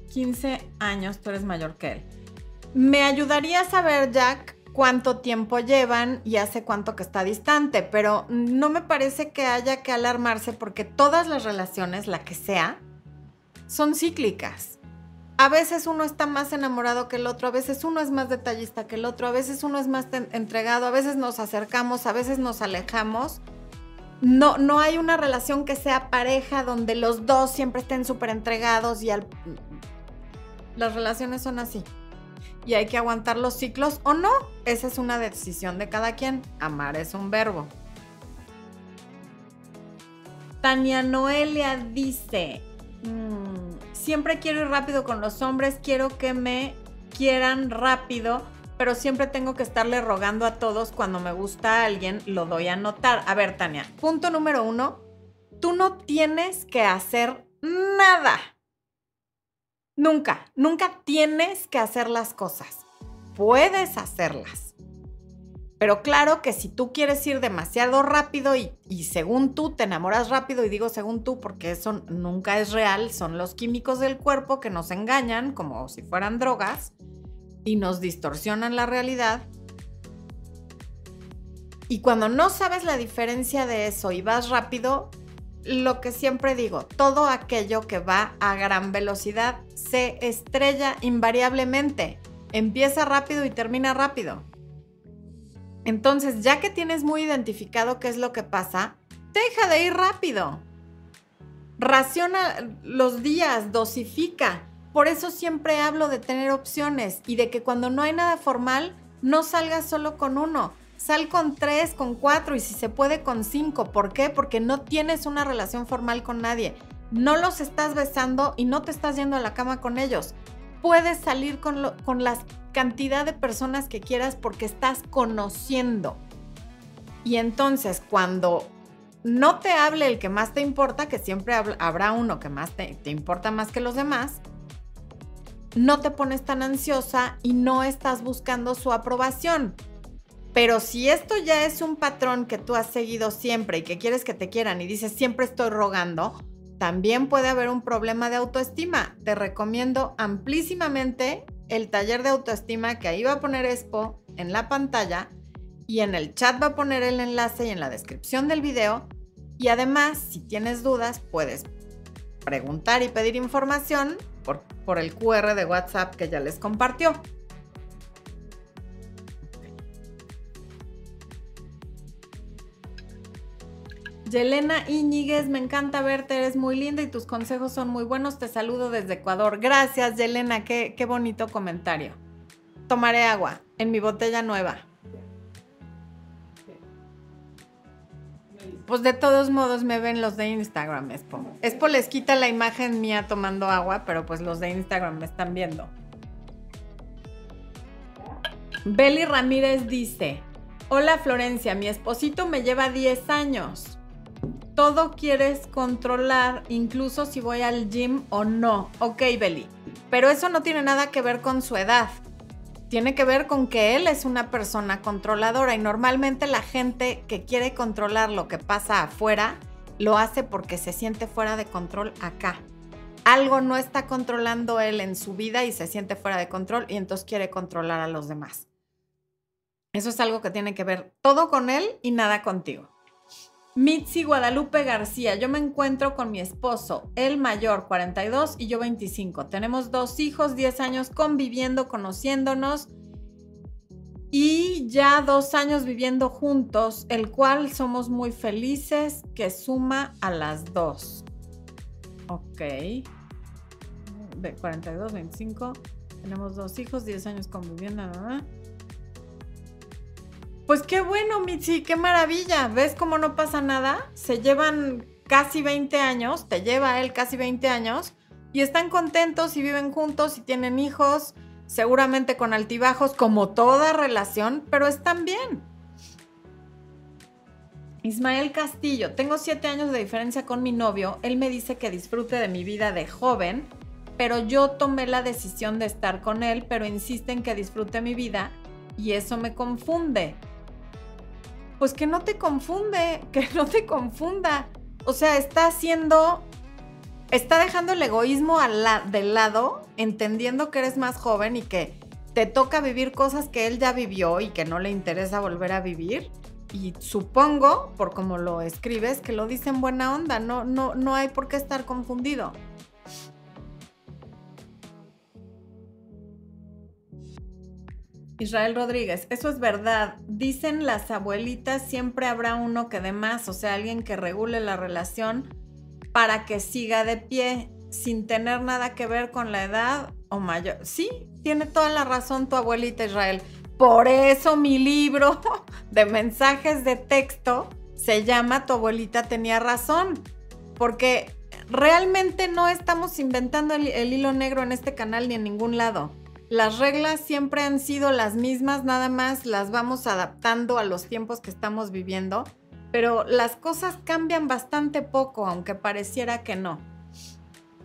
15 em, años, tú eres mayor que él. Me ayudaría a saber, Jack, cuánto tiempo llevan y hace cuánto que está distante, pero no me parece que haya que alarmarse porque todas las relaciones, la que sea, son cíclicas. A veces uno está más enamorado que el otro, a veces uno es más detallista que el otro, a veces uno es más entregado, a veces nos acercamos, a veces nos alejamos. no, no hay una relación que sea pareja donde los dos siempre estén súper entregados y al... Las relaciones son así. Y hay que aguantar los ciclos o no. Esa es una decisión de cada quien. Amar es un verbo. Tania Noelia dice, mm, siempre quiero ir rápido con los hombres, quiero que me quieran rápido, pero siempre tengo que estarle rogando a todos cuando me gusta a alguien, lo doy a notar. A ver, Tania, punto número uno, tú no tienes que hacer nada. Nunca, nunca tienes que hacer las cosas. Puedes hacerlas. Pero claro que si tú quieres ir demasiado rápido y, según tú te enamoras rápido, y digo según tú porque eso nunca es real, son los químicos del cuerpo que nos engañan como si fueran drogas y nos distorsionan la realidad. Y cuando no sabes la diferencia de eso y vas rápido, lo que siempre digo, todo aquello que va a gran velocidad se estrella invariablemente. Empieza rápido y termina rápido. Entonces, ya que tienes muy identificado qué es lo que pasa, deja de ir rápido. Raciona los días, dosifica. Por eso siempre hablo de tener opciones y de que cuando no hay nada formal, no salgas solo con uno. Sal con tres, con cuatro y si se puede con cinco. ¿Por qué? Porque no tienes una relación formal con nadie. No los estás besando y no te estás yendo a la cama con ellos. Puedes salir con, con las cantidad de personas que quieras porque estás conociendo. Y entonces cuando no te hable el que más te importa, que siempre habrá uno que más te importa más que los demás, no te pones tan ansiosa y no estás buscando su aprobación. Pero si esto ya es un patrón que tú has seguido siempre y que quieres que te quieran y dices siempre estoy rogando, también puede haber un problema de autoestima. Te recomiendo amplísimamente el taller de autoestima que ahí va a poner Expo en la pantalla y en el chat va a poner el enlace y en la descripción del video. Y además, si tienes dudas, puedes preguntar y pedir información por, por el QR de WhatsApp que ya les compartió. Yelena Iñiguez, me encanta verte, eres muy linda y tus consejos son muy buenos. Te saludo desde Ecuador. Gracias, Yelena, qué, qué bonito comentario. Tomaré agua en mi botella nueva. Pues de todos modos me ven los de Instagram, Expo. Expo les quita la imagen mía tomando agua, pero pues los de Instagram me están viendo. Beli Ramírez dice, hola Florencia, mi esposito me lleva 10 años todo quieres controlar, incluso si voy al gym o no. Ok, Beli. Pero eso no tiene nada que ver con su edad. Tiene que ver con que él es una persona controladora y normalmente la gente que quiere controlar lo que pasa afuera lo hace porque se siente fuera de control acá. Algo no está controlando él en su vida y se siente fuera de control y entonces quiere controlar a los demás. Eso es algo que tiene que ver todo con él y nada contigo. Mitzi Guadalupe García, yo me encuentro con mi esposo, el mayor, 42 y yo 25. Tenemos dos hijos, 10 años conviviendo, conociéndonos y ya dos años viviendo juntos, el cual somos muy felices, que suma a las dos. Ok. De 42, 25. Tenemos dos hijos, 10 años conviviendo. ¿verdad? Pues qué bueno, Mitzi, qué maravilla. ¿Ves cómo no pasa nada? Se llevan casi 20 años, te lleva él casi 20 años, y están contentos y viven juntos y tienen hijos, seguramente con altibajos, como toda relación, pero están bien. Ismael Castillo, tengo 7 años de diferencia con mi novio, él me dice que disfrute de mi vida de joven, pero yo tomé la decisión de estar con él, pero insiste en que disfrute mi vida y eso me confunde pues que no te confunde, que no te confunda. O sea, está haciendo, está dejando el egoísmo del lado, entendiendo que eres más joven y que te toca vivir cosas que él ya vivió y que no le interesa volver a vivir. Y supongo, por como lo escribes, que lo dice en buena onda, no, no, no hay por qué estar confundido. Israel Rodríguez, eso es verdad. Dicen las abuelitas, siempre habrá uno que dé más, o sea, alguien que regule la relación para que siga de pie sin tener nada que ver con la edad o mayor. Sí, tiene toda la razón tu abuelita Israel. Por eso mi libro de mensajes de texto se llama Tu abuelita tenía razón, porque realmente no estamos inventando el, el hilo negro en este canal ni en ningún lado. Las reglas siempre han sido las mismas, nada más las vamos adaptando a los tiempos que estamos viviendo, pero las cosas cambian bastante poco, aunque pareciera que no.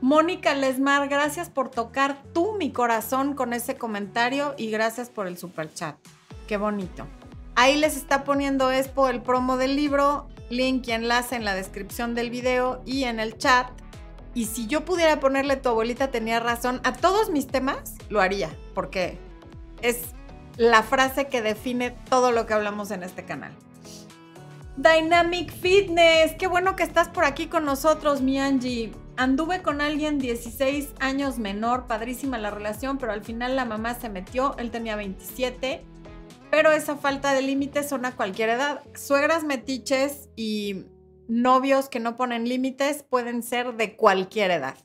Mónica Lesmar, gracias por tocar tú mi corazón con ese comentario y gracias por el super chat. Qué bonito. Ahí les está poniendo Expo el promo del libro, link y enlace en la descripción del video y en el chat. Y si yo pudiera ponerle tu abuelita tenía razón a todos mis temas, lo haría, porque es la frase que define todo lo que hablamos en este canal. Dynamic Fitness, qué bueno que estás por aquí con nosotros, mi Angie. Anduve con alguien 16 años menor, padrísima la relación, pero al final la mamá se metió, él tenía 27, pero esa falta de límites son a cualquier edad. Suegras metiches y novios que no ponen límites pueden ser de cualquier edad.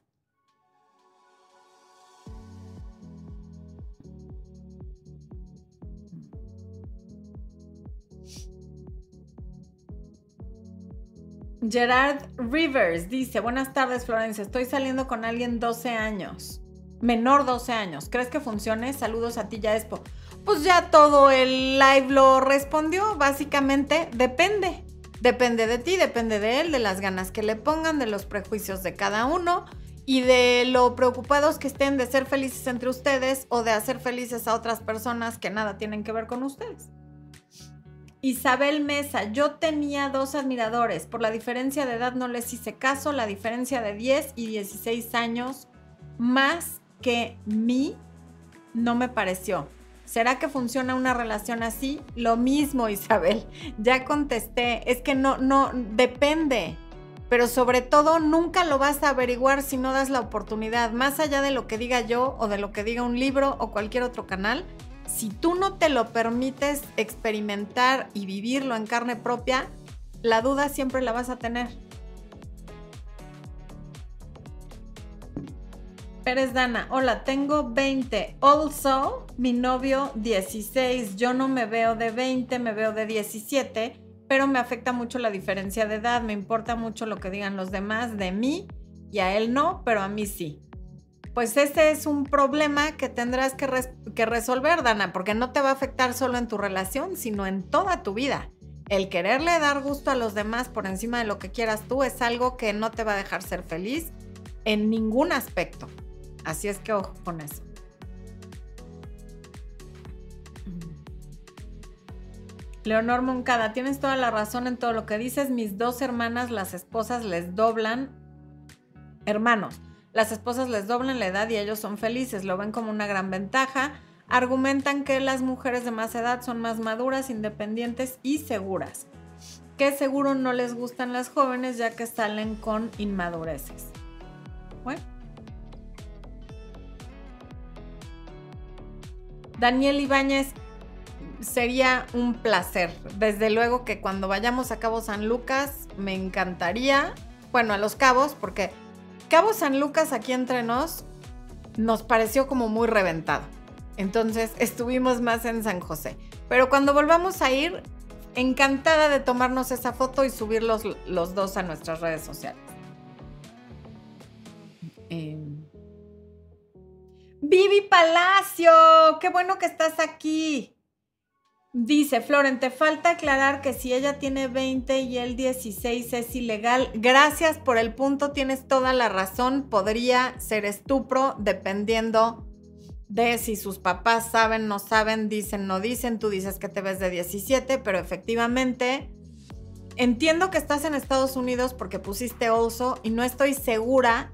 Gerard Rivers dice, buenas tardes Florencia, estoy saliendo con alguien 12 años, menor 12 años, ¿crees que funcione? Saludos a ti ya Expo. Pues ya todo el live lo respondió, básicamente depende. Depende de ti, depende de él, de las ganas que le pongan, de los prejuicios de cada uno y de lo preocupados que estén de ser felices entre ustedes o de hacer felices a otras personas que nada tienen que ver con ustedes. Isabel Mesa, yo tenía dos admiradores. Por la diferencia de edad no les hice caso. La diferencia de 10 y 16 años más que mí no me pareció. ¿Será que funciona una relación así? Lo mismo, Isabel. Ya contesté. Es que no, no, depende. Pero sobre todo nunca lo vas a averiguar si no das la oportunidad. Más allá de lo que diga yo o de lo que diga un libro o cualquier otro canal, si tú no te lo permites experimentar y vivirlo en carne propia, la duda siempre la vas a tener. Pérez Dana, hola, tengo 20. Also, mi novio 16. Yo no me veo de 20, me veo de 17, pero me afecta mucho la diferencia de edad. Me importa mucho lo que digan los demás de mí y a él no, pero a mí sí. Pues ese es un problema que tendrás que, que resolver, Dana, porque no te va a afectar solo en tu relación, sino en toda tu vida. El quererle dar gusto a los demás por encima de lo que quieras tú es algo que no te va a dejar ser feliz en ningún aspecto. Así es que ojo con eso. Leonor Moncada, tienes toda la razón en todo lo que dices. Mis dos hermanas, las esposas les doblan, hermanos, las esposas les doblan la edad y ellos son felices, lo ven como una gran ventaja. Argumentan que las mujeres de más edad son más maduras, independientes y seguras. Que seguro no les gustan las jóvenes ya que salen con inmadureces. Bueno. Daniel Ibáñez, sería un placer. Desde luego que cuando vayamos a Cabo San Lucas, me encantaría, bueno, a los cabos, porque Cabo San Lucas aquí entre nos nos pareció como muy reventado. Entonces estuvimos más en San José. Pero cuando volvamos a ir, encantada de tomarnos esa foto y subir los, los dos a nuestras redes sociales. Eh, Vivi Palacio, qué bueno que estás aquí. Dice Floren, te falta aclarar que si ella tiene 20 y él 16 es ilegal. Gracias por el punto, tienes toda la razón. Podría ser estupro dependiendo de si sus papás saben, no saben, dicen, no dicen. Tú dices que te ves de 17, pero efectivamente entiendo que estás en Estados Unidos porque pusiste oso y no estoy segura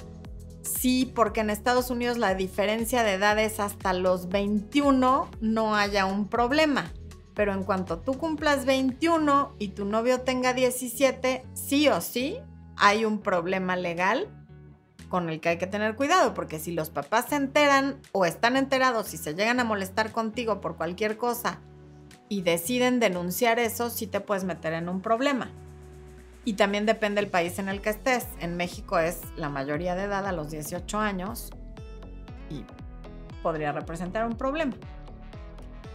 sí, porque en Estados Unidos la diferencia de edades hasta los 21 no haya un problema. Pero en cuanto tú cumplas 21 y tu novio tenga 17, sí o sí hay un problema legal con el que hay que tener cuidado, porque si los papás se enteran o están enterados y se llegan a molestar contigo por cualquier cosa y deciden denunciar eso, sí te puedes meter en un problema. Y también depende del país en el que estés. En México es la mayoría de edad a los 18 años y podría representar un problema.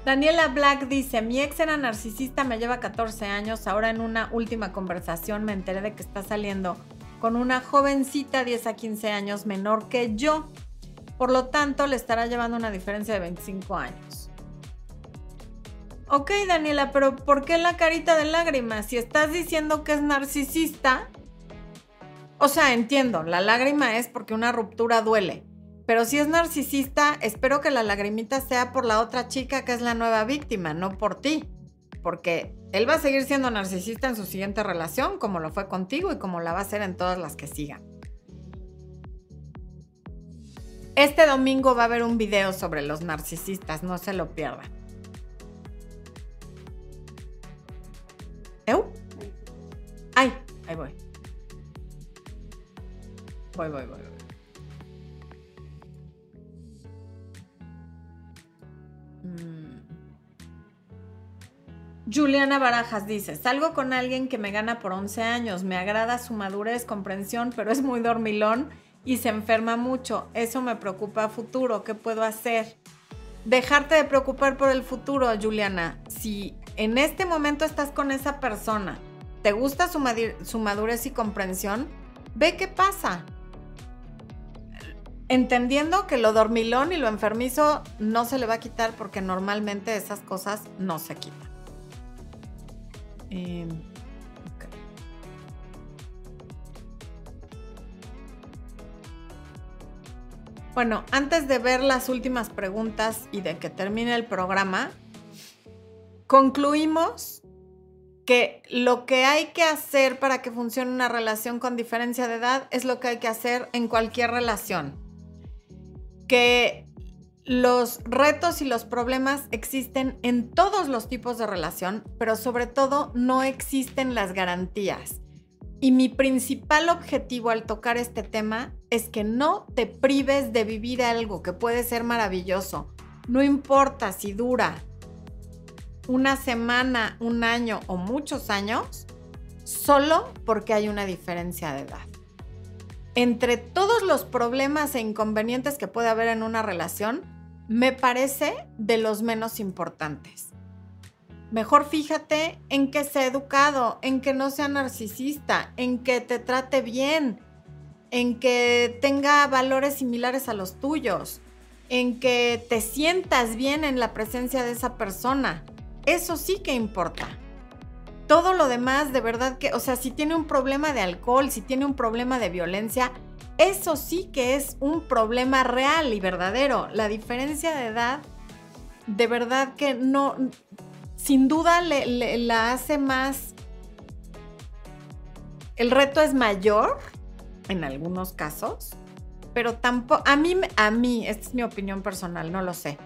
Daniela Black dice, mi ex era narcisista, me lleva 14 años, ahora en una última conversación me enteré de que está saliendo con una jovencita 10 a 15 años menor que yo. Por lo tanto, le estará llevando una diferencia de 25 años. Ok, Daniela, pero ¿por qué la carita de lágrimas? Si estás diciendo que es narcisista, o sea, entiendo, la lágrima es porque una ruptura duele. Pero si es narcisista, espero que la lagrimita sea por la otra chica que es la nueva víctima, no por ti. Porque él va a seguir siendo narcisista en su siguiente relación, como lo fue contigo y como la va a hacer en todas las que sigan. Este domingo va a haber un video sobre los narcisistas, no se lo pierdan. Ay, ahí voy. Voy, voy, voy. Mm. Juliana Barajas dice, salgo con alguien que me gana por 11 años, me agrada su madurez, comprensión, pero es muy dormilón y se enferma mucho. Eso me preocupa a futuro. ¿Qué puedo hacer? Dejarte de preocupar por el futuro, Juliana. Si en este momento estás con esa persona, te gusta su, madurez y comprensión, ve qué pasa entendiendo que lo dormilón y lo enfermizo no se le va a quitar porque normalmente esas cosas no se quitan. Em, bueno, antes de ver las últimas preguntas y de que termine el programa, concluimos que lo que hay que hacer para que funcione una relación con diferencia de edad es lo que hay que hacer en cualquier relación que los retos y los problemas existen en todos los tipos de relación, pero sobre todo no existen las garantías. Y mi principal objetivo al tocar este tema es que no te prives de vivir algo que puede ser maravilloso. No importa si dura una semana, un año o muchos años, solo porque hay una diferencia de edad entre todos los problemas e inconvenientes que puede haber en una relación, me parece de los menos importantes. Mejor fíjate en que sea educado, en que no sea narcisista, en que te trate bien, en que tenga valores similares a los tuyos, en que te sientas bien en la presencia de esa persona. Eso sí que importa todo lo demás, de verdad que, o sea, si tiene un problema de alcohol, si tiene un problema de violencia, eso sí que es un problema real y verdadero. La diferencia de edad, de verdad que no, sin duda le, la hace más... El reto es mayor en algunos casos, pero tampoco, a mí, a mí, esta es mi opinión personal, no lo sé.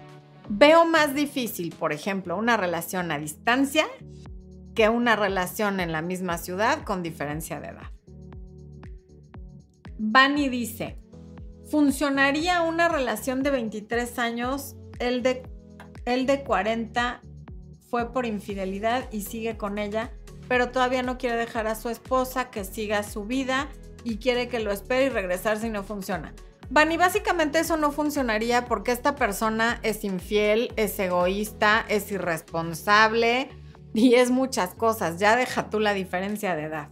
Veo más difícil, por ejemplo, una relación a distancia que una relación en la misma ciudad con diferencia de edad. Bani dice, ¿funcionaría una relación de 23 años? El de, el de 40 fue por infidelidad y sigue con ella, pero todavía no quiere dejar a su esposa que siga su vida y quiere que lo espere y regresar si no funciona. Bani, básicamente eso no funcionaría porque esta persona es infiel, es egoísta, es irresponsable, y es muchas cosas, ya deja tú la diferencia de edad.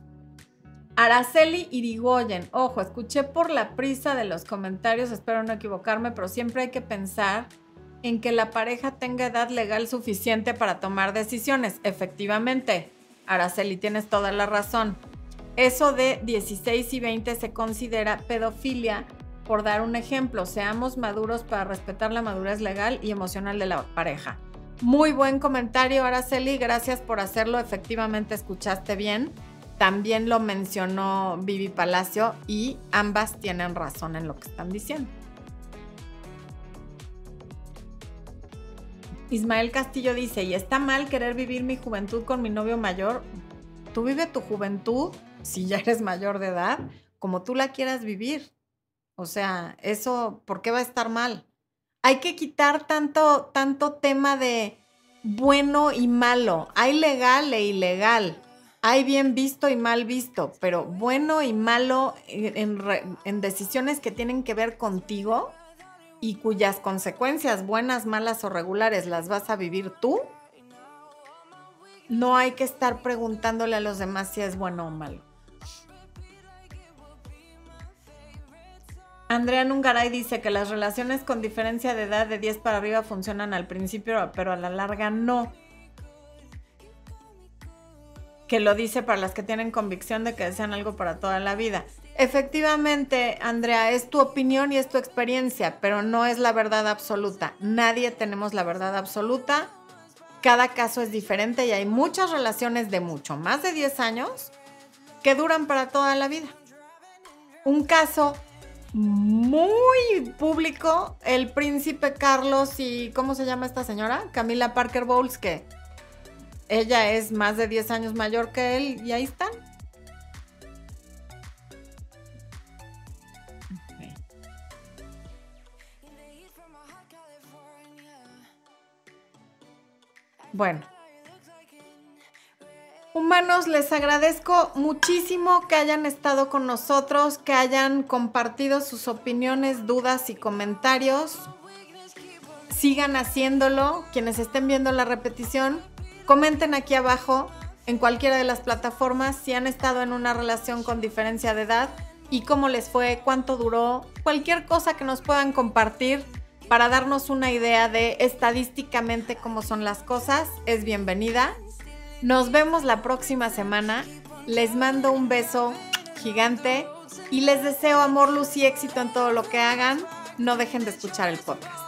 Araceli Irigoyen, ojo, escuché por la prisa de los comentarios, espero no equivocarme, pero siempre hay que pensar en que la pareja tenga edad legal suficiente para tomar decisiones. Efectivamente, Araceli, tienes toda la razón. Eso de 16 y 20 se considera pedofilia, por dar un ejemplo. Seamos maduros para respetar la madurez legal y emocional de la pareja. Muy buen comentario, Araceli. Gracias por hacerlo. Efectivamente, escuchaste bien. También lo mencionó Vivi Palacio y ambas tienen razón en lo que están diciendo. Ismael Castillo dice, ¿y está mal querer vivir mi juventud con mi novio mayor? Tú vive tu juventud, si ya eres mayor de edad, como tú la quieras vivir. O sea, eso, ¿por qué va a estar mal? Hay que quitar tanto, tanto tema de bueno y malo. Hay legal e ilegal. Hay bien visto y mal visto, pero bueno y malo en, en decisiones que tienen que ver contigo y cuyas consecuencias, buenas, malas o regulares, las vas a vivir tú, no hay que estar preguntándole a los demás si es bueno o malo. Andrea Nungaray dice que las relaciones con diferencia de edad de 10 para arriba funcionan al principio, pero a la larga no. Que lo dice para las que tienen convicción de que desean algo para toda la vida. Efectivamente, Andrea, es tu opinión y es tu experiencia, pero no es la verdad absoluta. Nadie tenemos la verdad absoluta. Cada caso es diferente y hay muchas relaciones de mucho más de 10 años que duran para toda la vida. Un caso muy público, el príncipe Carlos y ¿cómo se llama esta señora? Camila Parker Bowles, que ella es más de 10 años mayor que él y ahí están. Bueno, Humanos, les agradezco muchísimo que hayan estado con nosotros, que hayan compartido sus opiniones, dudas y comentarios. Sigan haciéndolo. Quienes estén viendo la repetición, comenten aquí abajo en cualquiera de las plataformas si han estado en una relación con diferencia de edad y cómo les fue, cuánto duró, cualquier cosa que nos puedan compartir para darnos una idea de estadísticamente cómo son las cosas es bienvenida. Nos vemos la próxima semana. Les mando un beso gigante y les deseo amor, luz y éxito en todo lo que hagan. No dejen de escuchar el podcast.